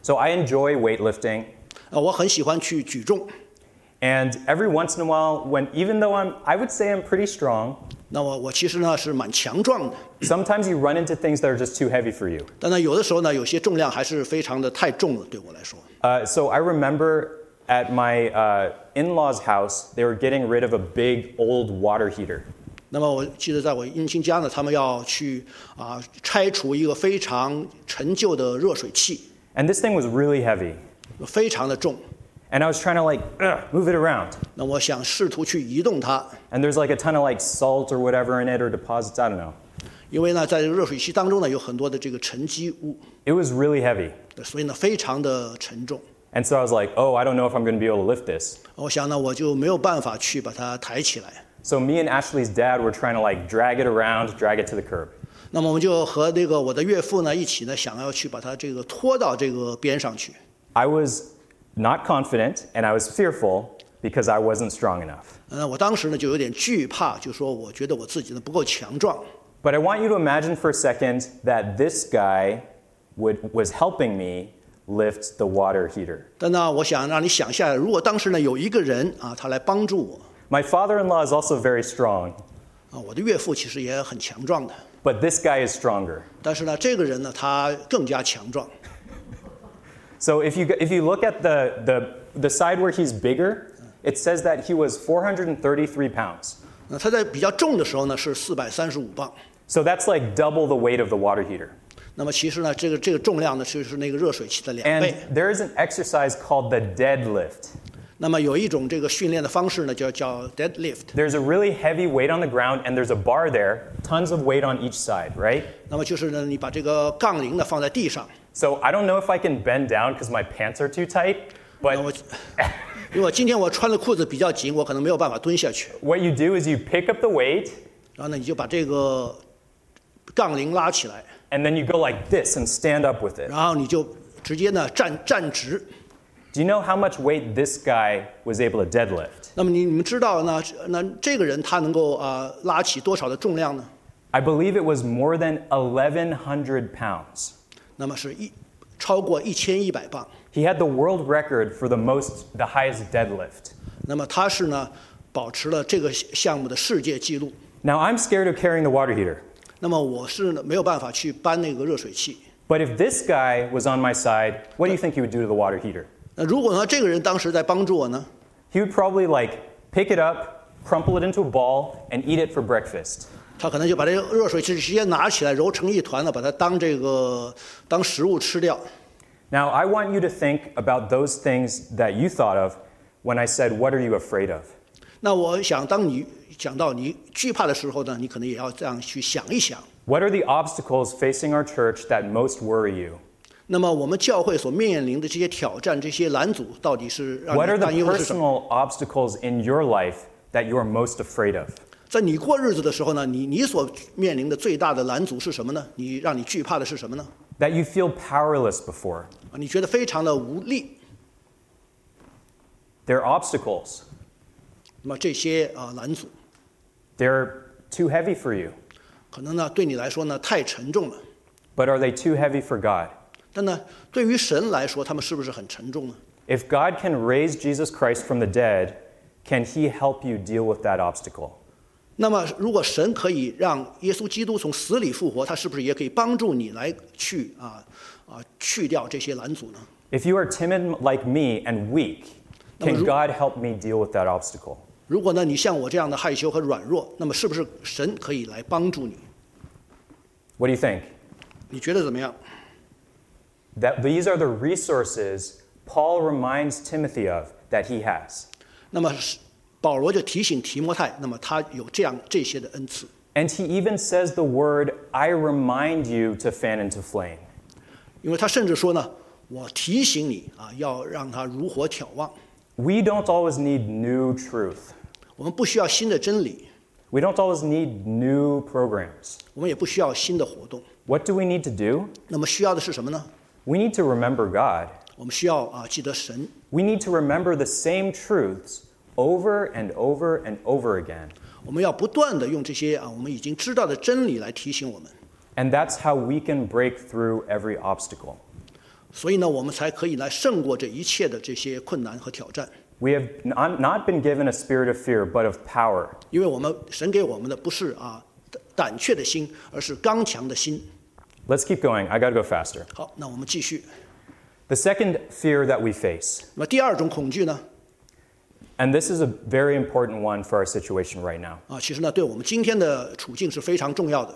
So I enjoy weightlifting, 啊，我很喜欢去举重。 and every once in a while, when even though I'm, I would say I'm pretty strong, 那我我其实呢是蛮强壮的， sometimes you run into things that are just too heavy for you. 但呢有的时候呢有些重量还是非常的太重了，对我来说。 Uh, so I remember at my uh, in-laws' house, they were getting rid of a big old water heater. 那么我记得在我姻亲家呢，他们要去啊拆除一个非常陈旧的热水器， And this thing was really heavy. 非常的重。 And I was trying to like ugh, move it around. 那我想试图去移动它， And there's like a ton of like salt or whatever in it or deposits, I don't know. 因为呢在这个热水器当中呢有很多的这个沉积物， It was really heavy. 所以呢非常的沉重。 And so I was like, oh, I don't know if I'm going to be able to lift this. 我想呢我就没有办法去把它抬起来。 So me and Ashley's dad were trying to like drag it around, drag it to the curb. 那么我们就和那个我的岳父呢一起呢想要去把它这个拖到这个边上去。 I was not confident and I was fearful because I wasn't strong enough. 呃，我当时呢就有点惧怕，就说我觉得我自己呢不够强壮。 But I want you to imagine for a second that this guy would, was helping me lift the water heater. 但呢，我想让你想一下，如果当时呢有一个人啊，他来帮助我 My father in law is also very strong, 啊，我的岳父其实也很强壮的， but this guy is stronger. 但是呢，这个人呢他更加强壮。 So if you, if you look at the, the, the side where he's bigger, it says that he was 433 pounds. 那他在比较重的时候呢是四百三十五磅， So that's like double the weight of the water heater. 那么其实呢这个这个重量呢就是那个热水器的两倍 And。there is an exercise called the deadlift. 那么有一种这个训练的方式呢叫叫 deadlift。There's a really heavy weight on the ground, and there's a bar there, tons of weight on each side, right? 那么就是呢你把这个杠铃呢放在地上，So I don't know if I can bend down because my pants are too tight, 那 but 我因为我今天我穿的裤子比较紧，我可能没有办法蹲下去。What you do is you pick up the weight 然后呢，你就把这个杠铃拉起来，and then you go like this and stand up with it. 然后你就直接呢站站直。 Do you know how much weight this guy was able to deadlift? 那么你你们知道呢？那这个人他能够啊、拉起多少的重量呢？ I believe it was more than 1,100 pounds. 那么是一超过一千一百磅。 He had the world record for the most, the highest deadlift. 那么他是呢保持了这个项目的世界纪录。 Now, I'm scared of carrying the water heater. 那么我是呢没有办法去搬那个热水器。 But if this guy was on my side, what do you think he would do to the water heater? 那如果呢这个人当时在帮助我呢， He would probably like pick it up, crumple it into a ball, and eat it for breakfast. 他可能就把这个热水器直接拿起来揉成一团了，把它当这个当食物吃掉。 Now, I want you to think about those things that you thought of when I said, What are you afraid of? 那我想，当你讲到你惧怕的时候呢，你可能也要这样去想一想。 What are the obstacles facing our church that most worry you? 那么我们教会所面临的这些挑战、这些拦阻，到底是让 What are 你 the 担忧的是什么？ personal obstacles in your life that you are most afraid of? 在你过日子的时候呢，你你所面临的最大的拦阻是什么呢？你让你惧怕的是什么呢？ That you feel powerless before? 啊，你觉得非常的无力。 They're obstacles. 那么这些啊拦阻， They're too heavy for you. 可能呢对你来说呢太沉重了。 But are they too heavy for God? 但呢，对于神来说，他们是不是很沉重呢？ If God can raise Jesus Christ from the dead, can he help you deal with that obstacle? 那么，如果神可以让耶稣基督从死里复活，他是不是也可以帮助你来去啊啊去掉这些拦阻呢？ If you are timid like me and weak, can Ru- God help me deal with that obstacle? 如果呢你像我这样的害羞和软弱，那么是不是神可以来帮助你？ What do you think? 你觉得怎么样？ That these are the resources Paul reminds Timothy of that he has. 那么是保罗就提醒提摩太，那么他有这样这些的恩赐， And he even says the word, I remind you to fan into flame. 因为他甚至说呢，我提醒你啊，要让他如火挑旺。 We don't always need new truth. 我们不需要新的真理， We don't always need new programs. 我们也不需要新的活动。 What do we need to do? 那么需要的是什么呢？ We need to remember God. 我们需要啊记得神， We need to remember the same truths over and over and over again. 我们要不断的用这些啊我们已经知道的真理来提醒我们， And that's how we can break through every obstacle. 所以呢，我们才可以来胜过这一切的这些困难和挑战。 We have not not been given a spirit of fear, but of power. 因为我们神给我们的不是啊胆怯的心，而是刚强的心。 Let's keep going. I got to go faster. 好，那我们继续。 The second fear that we face, 那么第二种恐惧呢？ and this is a very important one for our situation right now. 啊，其实呢，对我们今天的处境是非常重要的。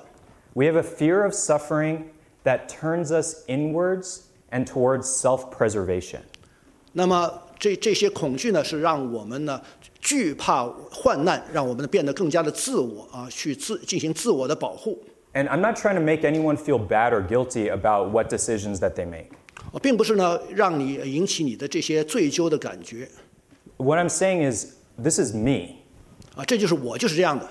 We have a fear of suffering that turns us inwards and towards self preservation. 那么 这这些恐惧呢，是让我们呢惧怕患难，让我们呢变得更加的自我啊，去自进行自我的保护。And I'm not trying to make anyone feel bad or guilty about what decisions that they make. 我，并不是呢让你引起你的这些罪疚的感觉 What I'm saying is, this is me. 啊，这就是我就是这样的。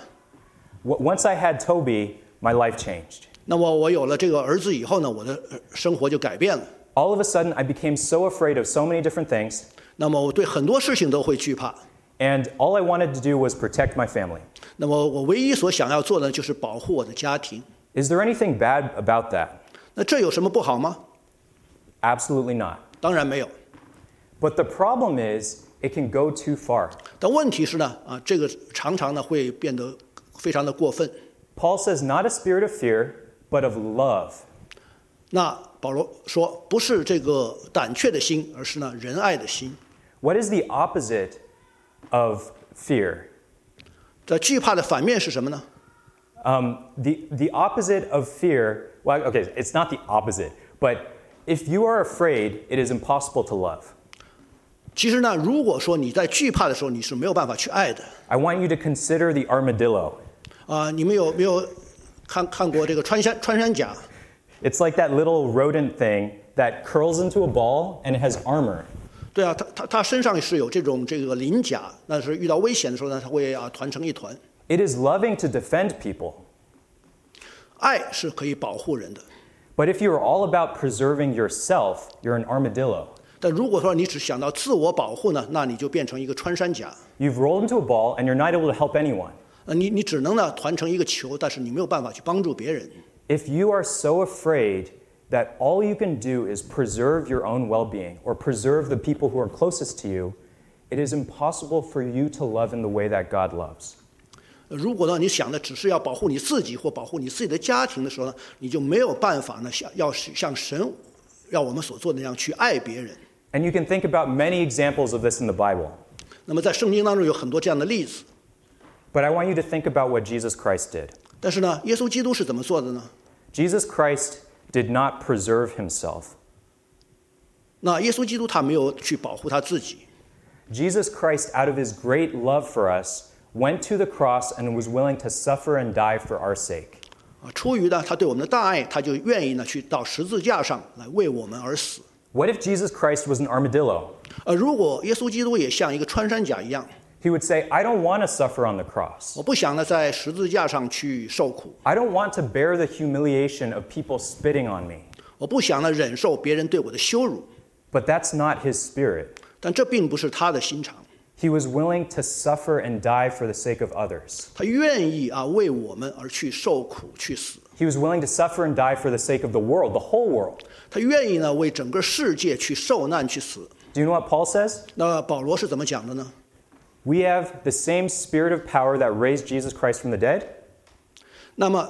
Once I had Toby, my life changed. 那么我有了这个儿子以后呢，我的呃生活就改变了。All of a sudden, I became so afraid of so many different things, 那么我对很多事情都会惧怕。 and all I wanted to do was protect my family. 那么我唯一所想要做的就是保护我的家庭。 Is there anything bad about that? 那这有什么不好吗？ Absolutely not. 当然没有。 But the problem is, it can go too far. 但问题是呢，啊，这个常常呢会变得非常的过分。 Paul says, not a spirit of fear, but of love. 那保罗说，不是这个胆怯的心，而是呢仁爱的心。 What is the opposite of fear? 这惧怕的反面是什么呢？ Um, the, the opposite of fear, well, okay, it's not the opposite, but if you are afraid, it is impossible to love. 其实呢，如果说你在惧怕的时候，你是没有办法去爱的。 I want you to consider the armadillo. 啊，你们有没有看看过这个穿山穿山甲？ It's like that little rodent thing that curls into a ball and it has armor. 对啊，他他他身上是有这种这个鳞甲，那是遇到危险的时候呢，他会啊团成一团。 It is loving to defend people. 爱是可以保护人的， But if you are all about preserving yourself, you're an armadillo. 但如果说你只想到自我保护呢，那你就变成一个穿山甲。 You've rolled into a ball and you're not able to help anyone. 呃，你你只能呢团成一个球，但是你没有办法去帮助别人。 If you are so afraid that all you can do is preserve your own well being or preserve the people who are closest to you, it is impossible for you to love in the way that God loves. 呃如果呢你想的只是要保护你自己或保护你自己的家庭的时候呢，你就没有办法呢像要是像神让我们所做的那样去爱别人。 And you can think about many examples of this in the Bible. 那么在圣经当中有很多这样的例子， But I want you to think about what Jesus Christ did. 但是呢，耶稣基督是怎么做的呢？ Jesus Christ did not preserve himself. 那耶稣基督他没有去保护他自己， Jesus Christ, out of his great love for us, went to the cross and was willing to suffer and die for our sake. 啊，出于呢他对我们的大爱，他就愿意呢去到十字架上来为我们而死。 What if Jesus Christ was an armadillo? 呃，如果耶稣基督也像一个穿山甲一样， He would say, I don't want to suffer on the cross. 我不想呢在十字架上去受苦， I don't want to bear the humiliation of people spitting on me. 我不想呢忍受别人对我的羞辱， But that's not his spirit. 但这并不是他的心肠， He was willing to suffer and die for the sake of others. 他愿意啊为我们而去受苦去死， He was willing to suffer and die for the sake of the world, the whole world. 他愿意呢为整个世界去受难去死。 Do you know what Paul says? 那保罗是怎么讲的呢？ We have the same spirit of power that raised Jesus Christ from the dead. 那么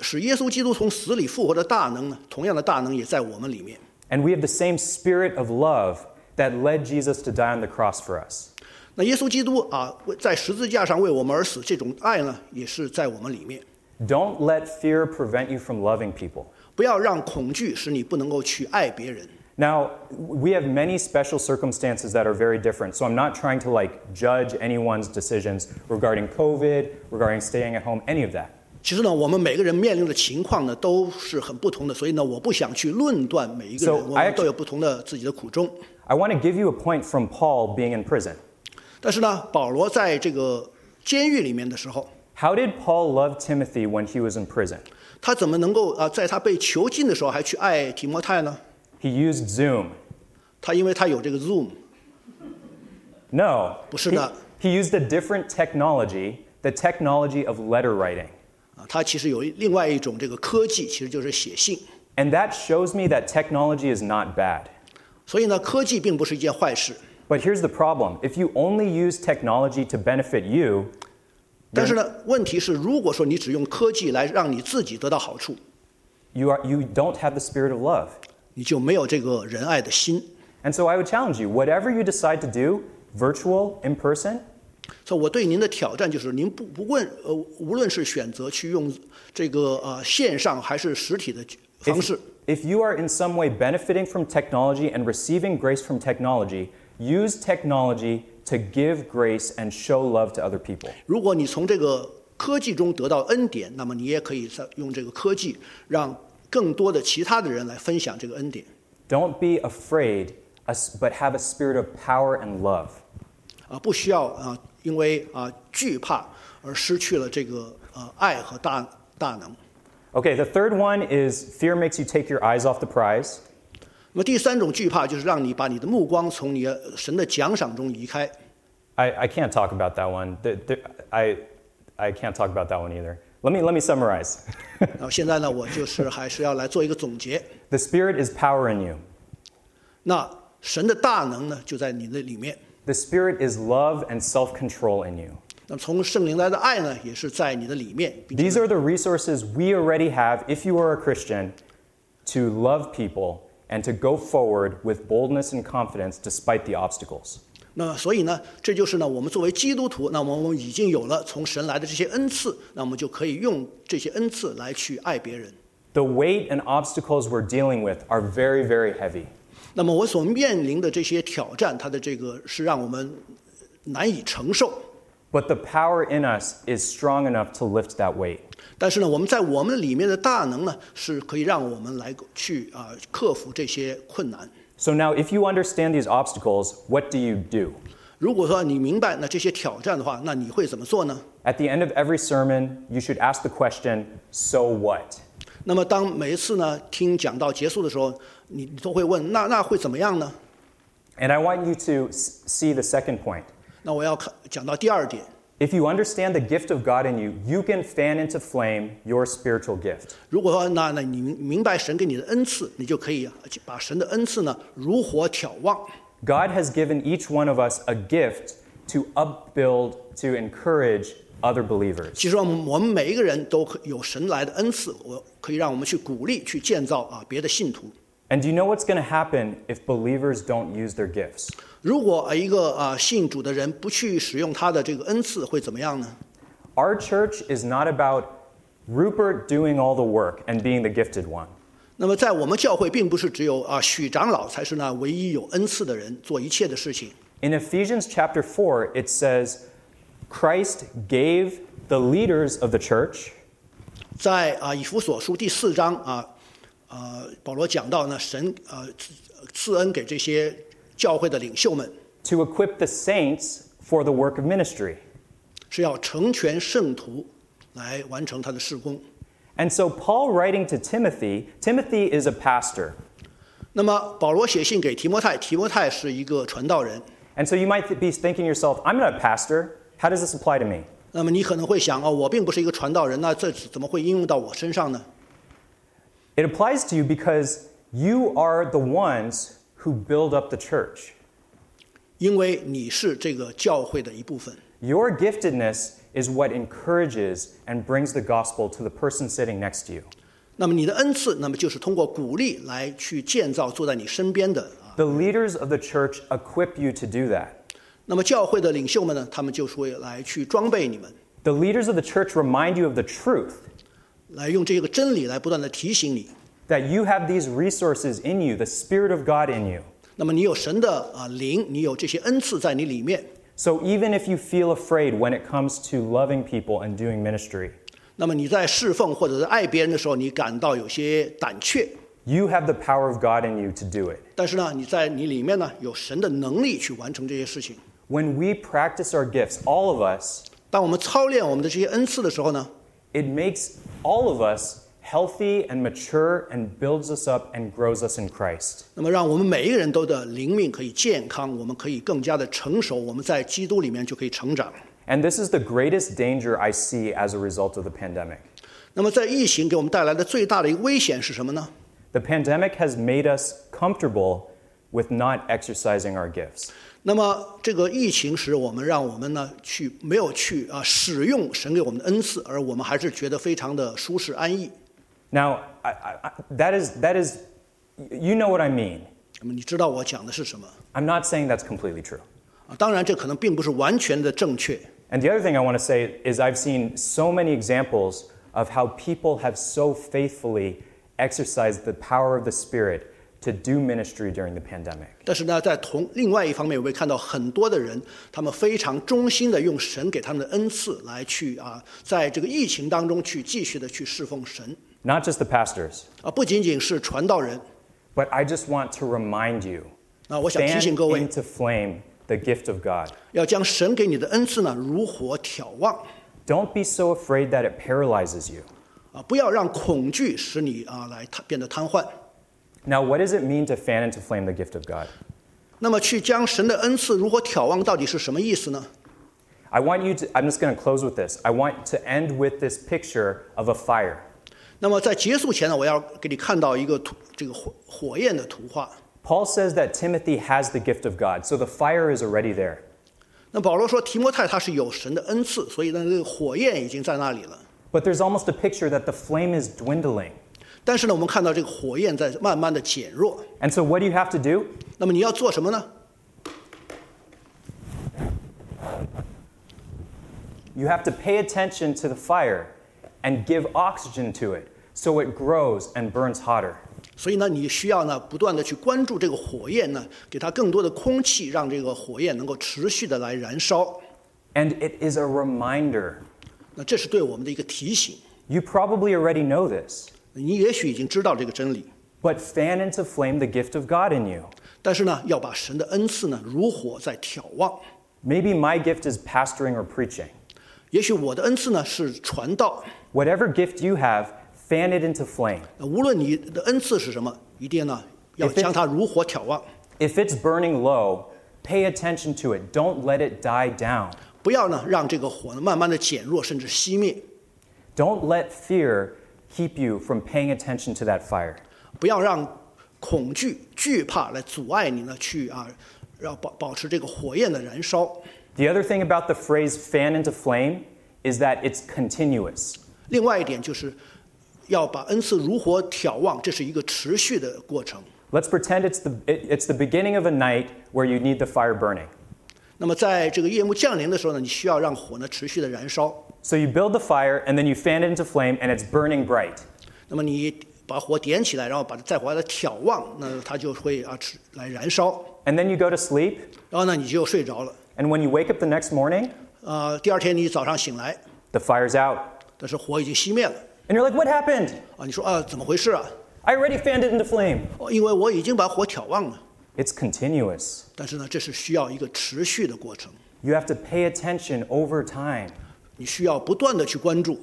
使耶稣基督从死里复活的大能呢，同样的大能也在我们里面。 And we have the same spirit of love that led Jesus to die on the cross for us. 那耶稣基督啊，为在十字架上为我们而死，这种爱呢，也是在我们里面。 Don't let fear prevent you from loving people. 不要让恐惧使你不能够去爱别人。 Now, we have many special circumstances that are very different. So I'm not trying to like judge anyone's decisions regarding COVID, regarding staying at home, any of that. 其实呢，我们每个人面临的情况呢都是很不同的，所以呢，我不想去论断每一个 So, 人，我 I 们都有不同的自己的苦衷。 I want to give you a point from Paul being in prison. 但是呢，保罗在这个监狱里面的时候， How did Paul love Timothy when he was in prison? 他怎么能够啊，在他被囚禁的时候还去爱提摩太呢？ He used Zoom. 他因为他有这个 Zoom， No. 不是 He, 的。 he used a different technology, the technology of letter writing. 啊，他其实有另外一种这个科技，其实就是写信。 And that shows me that technology is not bad. 所以呢，科技并不是一件坏事。 But here's the problem if you only use technology to benefit you, 但是呢，问题是，如果说你只用科技来让你自己得到好处， you, are, you don't have the spirit of love. 你就没有这个仁爱的心。 And so I would challenge you whatever you decide to do, virtual, in person, 所以我对您的挑战就是，您不不问呃，无论是选择去用这个呃线上还是实体的方 if, 式， if you are in some way benefiting from technology and receiving grace from technology, use technology to give grace and show love to other people. 如果你从这个科技中得到恩典，那么你也可以在用这个科技让 更多的其他的人来分享这个恩典。 Don't be afraid, as- but have a spirit of power and love. 啊，不需要啊，因为啊惧怕而失去了这个呃爱和大大能。 Okay, the third one is fear makes you take your eyes off the prize. 那么第三种惧怕就是让你把你的目光从你的神的奖赏中移开。 I, I can't talk about that one. The- the- I, I can't talk about that one either. Let me, let me summarize. 然后现在呢，我就是还是要来做一个总结。 the Spirit is power in you. 那神的大能呢，就在你的里面。 The Spirit is love and self control in you. 那么从圣灵来的爱呢，也是在你的里面。并且 These are the resources we already have, if you are a Christian, to love people and to go forward with boldness and confidence despite the obstacles. 那所以呢，这就是呢，我们作为基督徒，那么我们已经有了从神来的这些恩赐，那我们就可以用这些恩赐来去爱别人。The weight and obstacles we're dealing with are very, very heavy. 那么我所面临的这些挑战，它的这个是让我们难以承受。But the power in us is strong enough to lift that weight. 但是呢，我们在我们里面的大能呢，是可以让我们来去啊、克服这些困难。So now, if you understand these obstacles, what do you do? 如果说你明白那这些挑战的话，那你会怎么做呢？ At the end of every sermon, you should ask the question, So what? 那么当每一次呢听讲到结束的时候，你你都会问，那那会怎么样呢？ And I want you to s- see the second point. 那我要看讲到第二点， If you understand the gift of God in you, you can fan into flame your spiritual gift. 如果说那那你明明白神给你的恩赐，你就可以把神的恩赐呢如火挑旺。 God has given each one of us a gift to upbuild, to encourage other believers. 其实我们我们每一个人都可有神来的恩赐，我可以让我们去鼓励、去建造啊别的信徒。 And do you know what's going to happen if believers don't use their gifts? 如果啊一个啊信主的人不去使用他的这个恩赐，会怎么样呢？ Our church is not about Rupert doing all the work and being the gifted one. 那么在我们教会，并不是只有啊许长老才是那唯一有恩赐的人，做一切的事情。 In Ephesians chapter 4, it says, Christ gave the leaders of the church 在啊以弗所书第四章啊，呃保罗讲到呢，神呃赐赐恩给这些 教会的领袖们， to equip the saints for the work of ministry. 是要成全圣徒，来完成他的事工。 And so, Paul writing to Timothy, Timothy is a pastor. 那么保罗写信给提摩太，提摩太是一个传道人。 And so, you might be thinking yourself, I'm not a pastor. How does this apply to me? 那么你可能会想哦，我并不是一个传道人，那这怎么会应用到我身上呢？ It applies to you because you are the ones who build up the church. 因为你是这个教会的一部分。 Your giftedness is what encourages and brings the gospel to the person sitting next to you. 那么你的恩赐，那么就是通过鼓励来去建造坐在你身边的啊。 The leaders of the church equip you to do that. 那么教会的领袖们呢，他们就是会来去装备你们， The leaders of the church remind you of the truth 来用这个真理来不断的提醒你。 that you have these resources in you, the Spirit of God in you. 那么你有神的啊灵，你有这些恩赐在你里面。 So even if you feel afraid when it comes to loving people and doing ministry, 那么你在侍奉或者是爱别人的时候，你感到有些胆怯， you have the power of God in you to do it. 但是呢，你在你里面呢有神的能力去完成这些事情。 When we practice our gifts, all of us, 当我们操练我们的这些恩赐的时候呢， it makes all of us healthy and mature and builds us up and grows us in Christ. 那么让我们每一个人都的灵命可以健康，我们可以更加的成熟，我们在基督里面就可以成长。 And this is the greatest danger I see as a result of the pandemic. 那么在疫情给我们带来的最大的一个危险是什么呢？ The pandemic has made us comfortable with not exercising our gifts. 那么这个疫情使我们让我们呢去没有去啊使用神给我们的恩赐，而我们还是觉得非常的舒适安逸。 Now, I, I, I- that is that is, you know what I mean. 那么你知道我讲的是什么 I'm not saying that's completely true. 啊？当然，这可能并不是完全的正确。 And the other thing I want to say is I've seen so many examples of how people have so faithfully exercised the power of the Spirit to do ministry during the pandemic. 但是呢，在同另外一方面，我会看到很多的人，他们非常忠心的用神给他们的恩赐来去啊，在这个疫情当中去继续的去侍奉神 Not just the pastors, 啊，不仅仅是传道人 but I just want to remind you 啊，我想提 fan 醒各位， into flame the gift of God. 要将神给你的恩赐呢如火挑旺 Don't be so afraid that it paralyzes you. 啊，不要让恐惧使你啊来瘫变得瘫痪。 Now, what does it mean to fan into flame the gift of God? 那么去将神的恩赐如火挑旺到底是什么意思呢？ I want you to, I'm just going to close with this. I want to end with this picture of a fire. 那么在结束前呢，我要给你看到一个图，这个火火焰的图画。 Paul says that Timothy has the gift of God, so the fire is already there. 那保罗说提摩太他是有神的恩赐，所以呢，这个火焰已经在那里了。 But there's almost a picture that the flame is dwindling. 但是呢，我们看到这个火焰在慢慢的减弱。 And so, what do you have to do? 那么你要做什么呢？ You have to pay attention to the fire and give oxygen to it so it grows and burns hotter. 所以呢，你需要呢不断的去关注这个火焰呢，给它更多的空气，让这个火焰能够持续的来燃烧。 And it is a reminder. 那这是对我们的一个提醒。 You probably already know this, 你也许已经知道这个真理， but fan into flame the gift of God in you. 但是呢，要把神的恩赐呢如火在眺望。 Maybe my gift is pastoring or preaching. 也许我的恩赐呢是传道， Whatever gift you have, fan it into flame. 呃无论你的恩赐是什么，一定呢要 If it- 将它如火眺望， If it's burning low, pay attention to it. Don't let it die down. 不要呢让这个火呢慢慢的减弱甚至熄灭， Don't let fear keep you from paying attention to that fire. 不要让恐惧、惧怕来阻碍你呢去啊，要保保持这个火焰的燃烧。 The other thing about the phrase fan into flame is that it's continuous. 另外一点就是要把恩赐如火眺望，这是一个持续的过程。 Let's pretend it's the, it- it's the beginning of a night where you need the fire burning. 那么在这个夜幕降临的时候呢，你需要让火呢持续的燃烧。 So you build the fire and then you fan it into flame and it's burning bright. 那么你把火点起来，然后把它再回来眺望，那它就会啊持来燃烧。 And then you go to sleep, 然后呢，你就睡着了。 and when you wake up the next morning, 呃，第二天你早上醒来， the fire's out. 但是火已经熄灭了。 And you're like, what happened? 啊，你说啊，怎么回事啊？ I already fanned it into flame. 哦，因为我已经把火眺望了。 It's continuous. 但是呢，这是需要一个持续的过程， You have to pay attention over time, 你需要不断的去关注，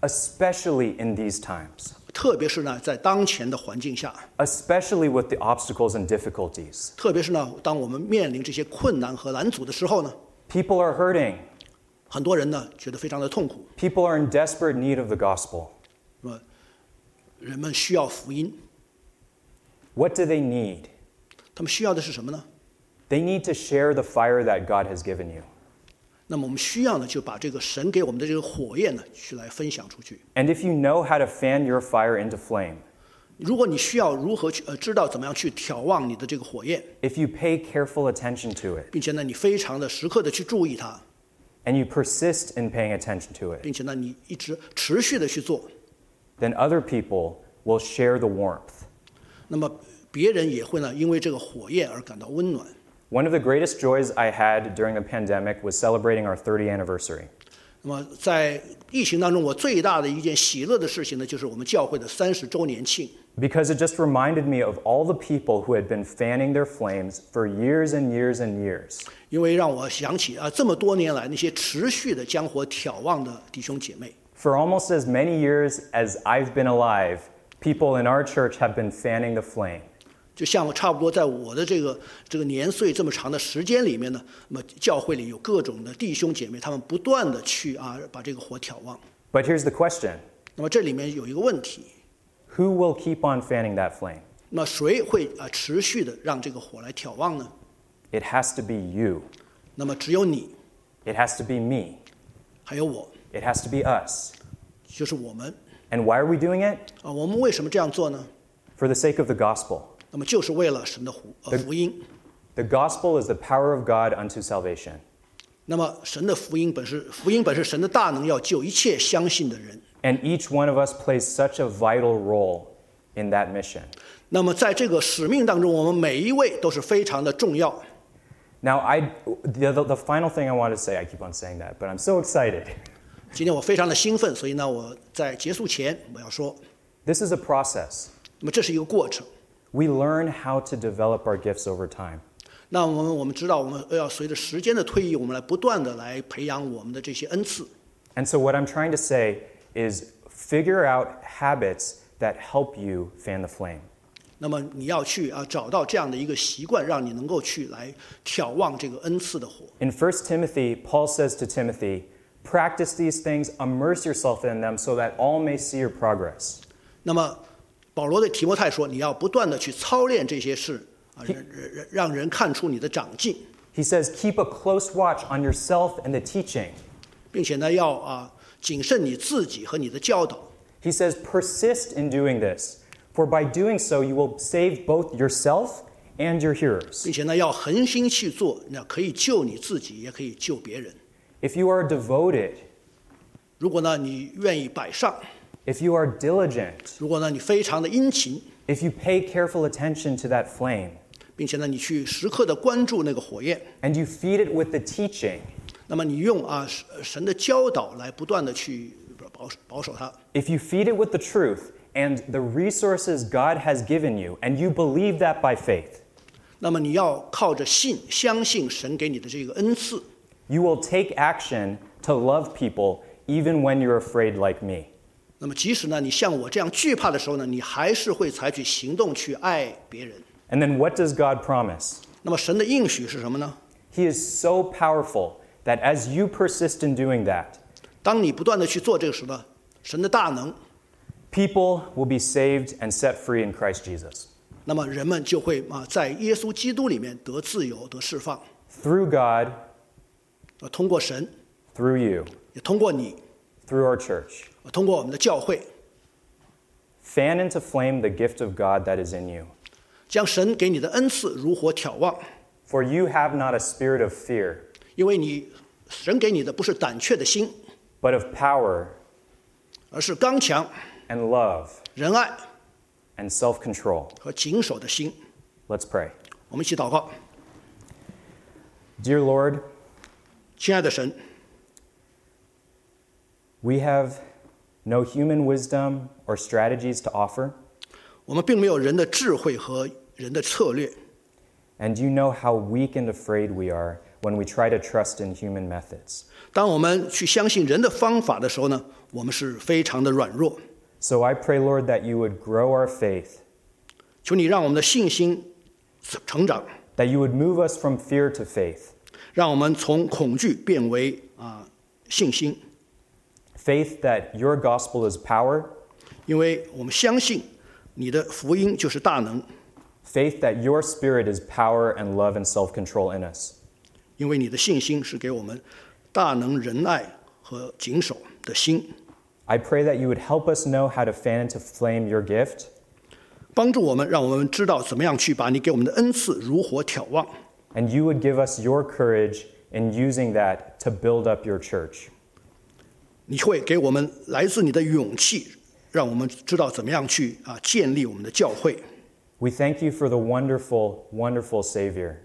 especially in these times, 特别是呢，在当前的环境下， especially with the obstacles and difficulties. 特别是呢，当我们面临这些困难和拦阻的时候呢， People are hurting. 很多人呢觉得非常的痛苦， People are in desperate need of the gospel. 那么人们需要福音， What do they need? 他们需要的是什么呢？ They need to share the fire that God has given you. 那么我们需要呢，就把这个神给我们的这个火焰呢，去来分享出去。 And if you know how to fan your fire into flame, 如果你需要如何去呃知道怎么样去眺望你的这个火焰， if you pay careful attention to it, 并且呢，你非常的时刻的去注意它， and you persist in paying attention to it, 并且呢，你一直持续的去做， then other people will share the warmth. 那么别人也会呢，因为这个火焰而感到温暖。 One of the greatest joys I had during the pandemic was celebrating our 30th anniversary. 那么在疫情当中，我最大的一件喜乐的事情呢，就是我们教会的三十周年庆。Because it just reminded me of all the people who had been fanning their flames for years and years and years. 因为让我想起啊，这么多年来那些持续的将火眺望的弟兄姐妹，For almost as many years as I've been alive, people in our church have been fanning the flame. 就像我差不多在我的这个这个年岁这么长的时间里面呢，那么教会里有各种的弟兄姐妹，他们不断的去啊把这个火眺望。 But here's the question 那么这里面有一个问题， who will keep on fanning that flame? 那么谁会啊持续的让这个火来眺望呢？ It has to be you. 那么只有你， It has to be me. 还有我， It has to be us. 就是我们 And why are we doing it? 啊。我们为什么这样做呢？ For the sake of the gospel. 那么就是为了神的福呃福音。 The gospel is the power of God unto salvation. 那么神的福音本是福音本是神的大能，要救一切相信的人。 And each one of us plays such a vital role in that mission. 那么在这个使命当中，我们每一位都是非常的重要。 Now, I, the, the, the final thing I want to say, I keep on saying that, but I'm so excited. 今天我非常的兴奋，所以呢，我在结束前我要说， This is a process. 那么这是一个过程。 We learn how to develop our gifts over time. 那我们我们知道，我们要随着时间的推移，我们来不断的来培养我们的这些恩赐。 And so, what I'm trying to say is figure out habits that help you fan the flame. 那么你要去啊找到这样的一个习惯，让你能够去来眺望这个恩赐的火。 In 1 Timothy, Paul says to Timothy, Practice these things, immerse yourself in them, so that all may see your progress. 那么 保罗对提摩太说，你要不断的去操练这些事啊，让让让人看出你的长进， He says, Keep a close watch on yourself and the teaching. 并且呢要啊谨慎你自己和你的教导。 He says, Persist in doing this, for by doing so, you will save both yourself and your hearers. 并且呢，要恒心去做，那可以救你自己，也可以救别人。 If you are devoted, 如果呢，你愿意摆上； if you are diligent, 如果呢，你非常的殷勤， if you pay careful attention to that flame, 并且呢，你去时刻的关注那个火焰， and you feed it with the teaching, 那么你用啊神神的教导来不断的去保保守它。 if you feed it with the truth and the resources God has given you, and you believe that by faith, 那么你要靠着信，相信神给你的这个恩赐， You will take action to love people even when you're afraid, like me. 那么即使呢你像我这样惧怕的时候呢，你还是会采取行动去爱别人。 And then what does God promise? 那么神的应许是什么呢？ He is so powerful that as you persist in doing that, 当你不断的去做这个时候呢，神的大能， people will be saved and set free in Christ Jesus. 那么人们就会啊在耶稣基督里面得自由、得释放。 Through God, 呃，通过神， through you, 也通过你， through our church. 呃通过我们的教会， Fan into flame the gift of God that is in you. 将神给你的恩赐如火挑旺， For you have not a spirit of fear, 因为你神给你的不是胆怯的心， but of power 而是刚强、 and love 仁爱 and self control. 和谨守的心。 Let's pray. 我们一起祷告， Dear Lord, 亲爱的神， we have no human wisdom or strategies to offer, 我们并没有人的智慧和人的策略， and you know how weak and afraid we are when we try to trust in human methods. 当我们去相信人的方法的时候呢，我们是非常的软弱。 So I pray, Lord, that you would grow our faith, 求你让我们的信心成长， that you would move us from fear to faith, 让我们从恐惧变为啊信心， faith that your gospel is power, 因为我们相信你的福音就是大能， faith that your spirit is power and love and self control in us. 因为你的信心是给我们大能、仁爱和谨守的心， I pray that you would help us know how to fan into flame your gift, 帮助我们，让我们知道怎么样去把你给我们的恩赐如火挑旺。 and you would give us your courage in using that to build up your church. 你会给我们来自你的勇气，让我们知道怎么样去啊建立我们的教会。 We thank you for the wonderful, wonderful Savior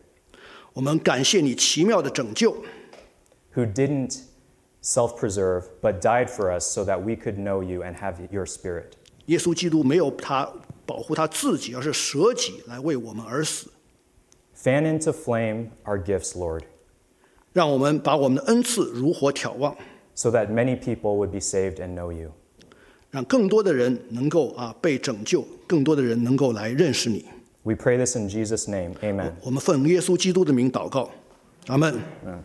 我们感谢你奇妙的拯救， who didn't self preserve, but died for us so that we could know you and have your spirit. 耶稣基督没有他保护他自己，而是舍己来为我们而死。 Fan into flame our gifts, Lord, 让我们把我们的恩赐如火挑旺， so that many people would be saved and know you. 让更多的人能够啊被拯救，更多的人能够来认识你。 We pray this in Jesus' name. Amen. 我们奉耶稣基督的名祷告，阿门。嗯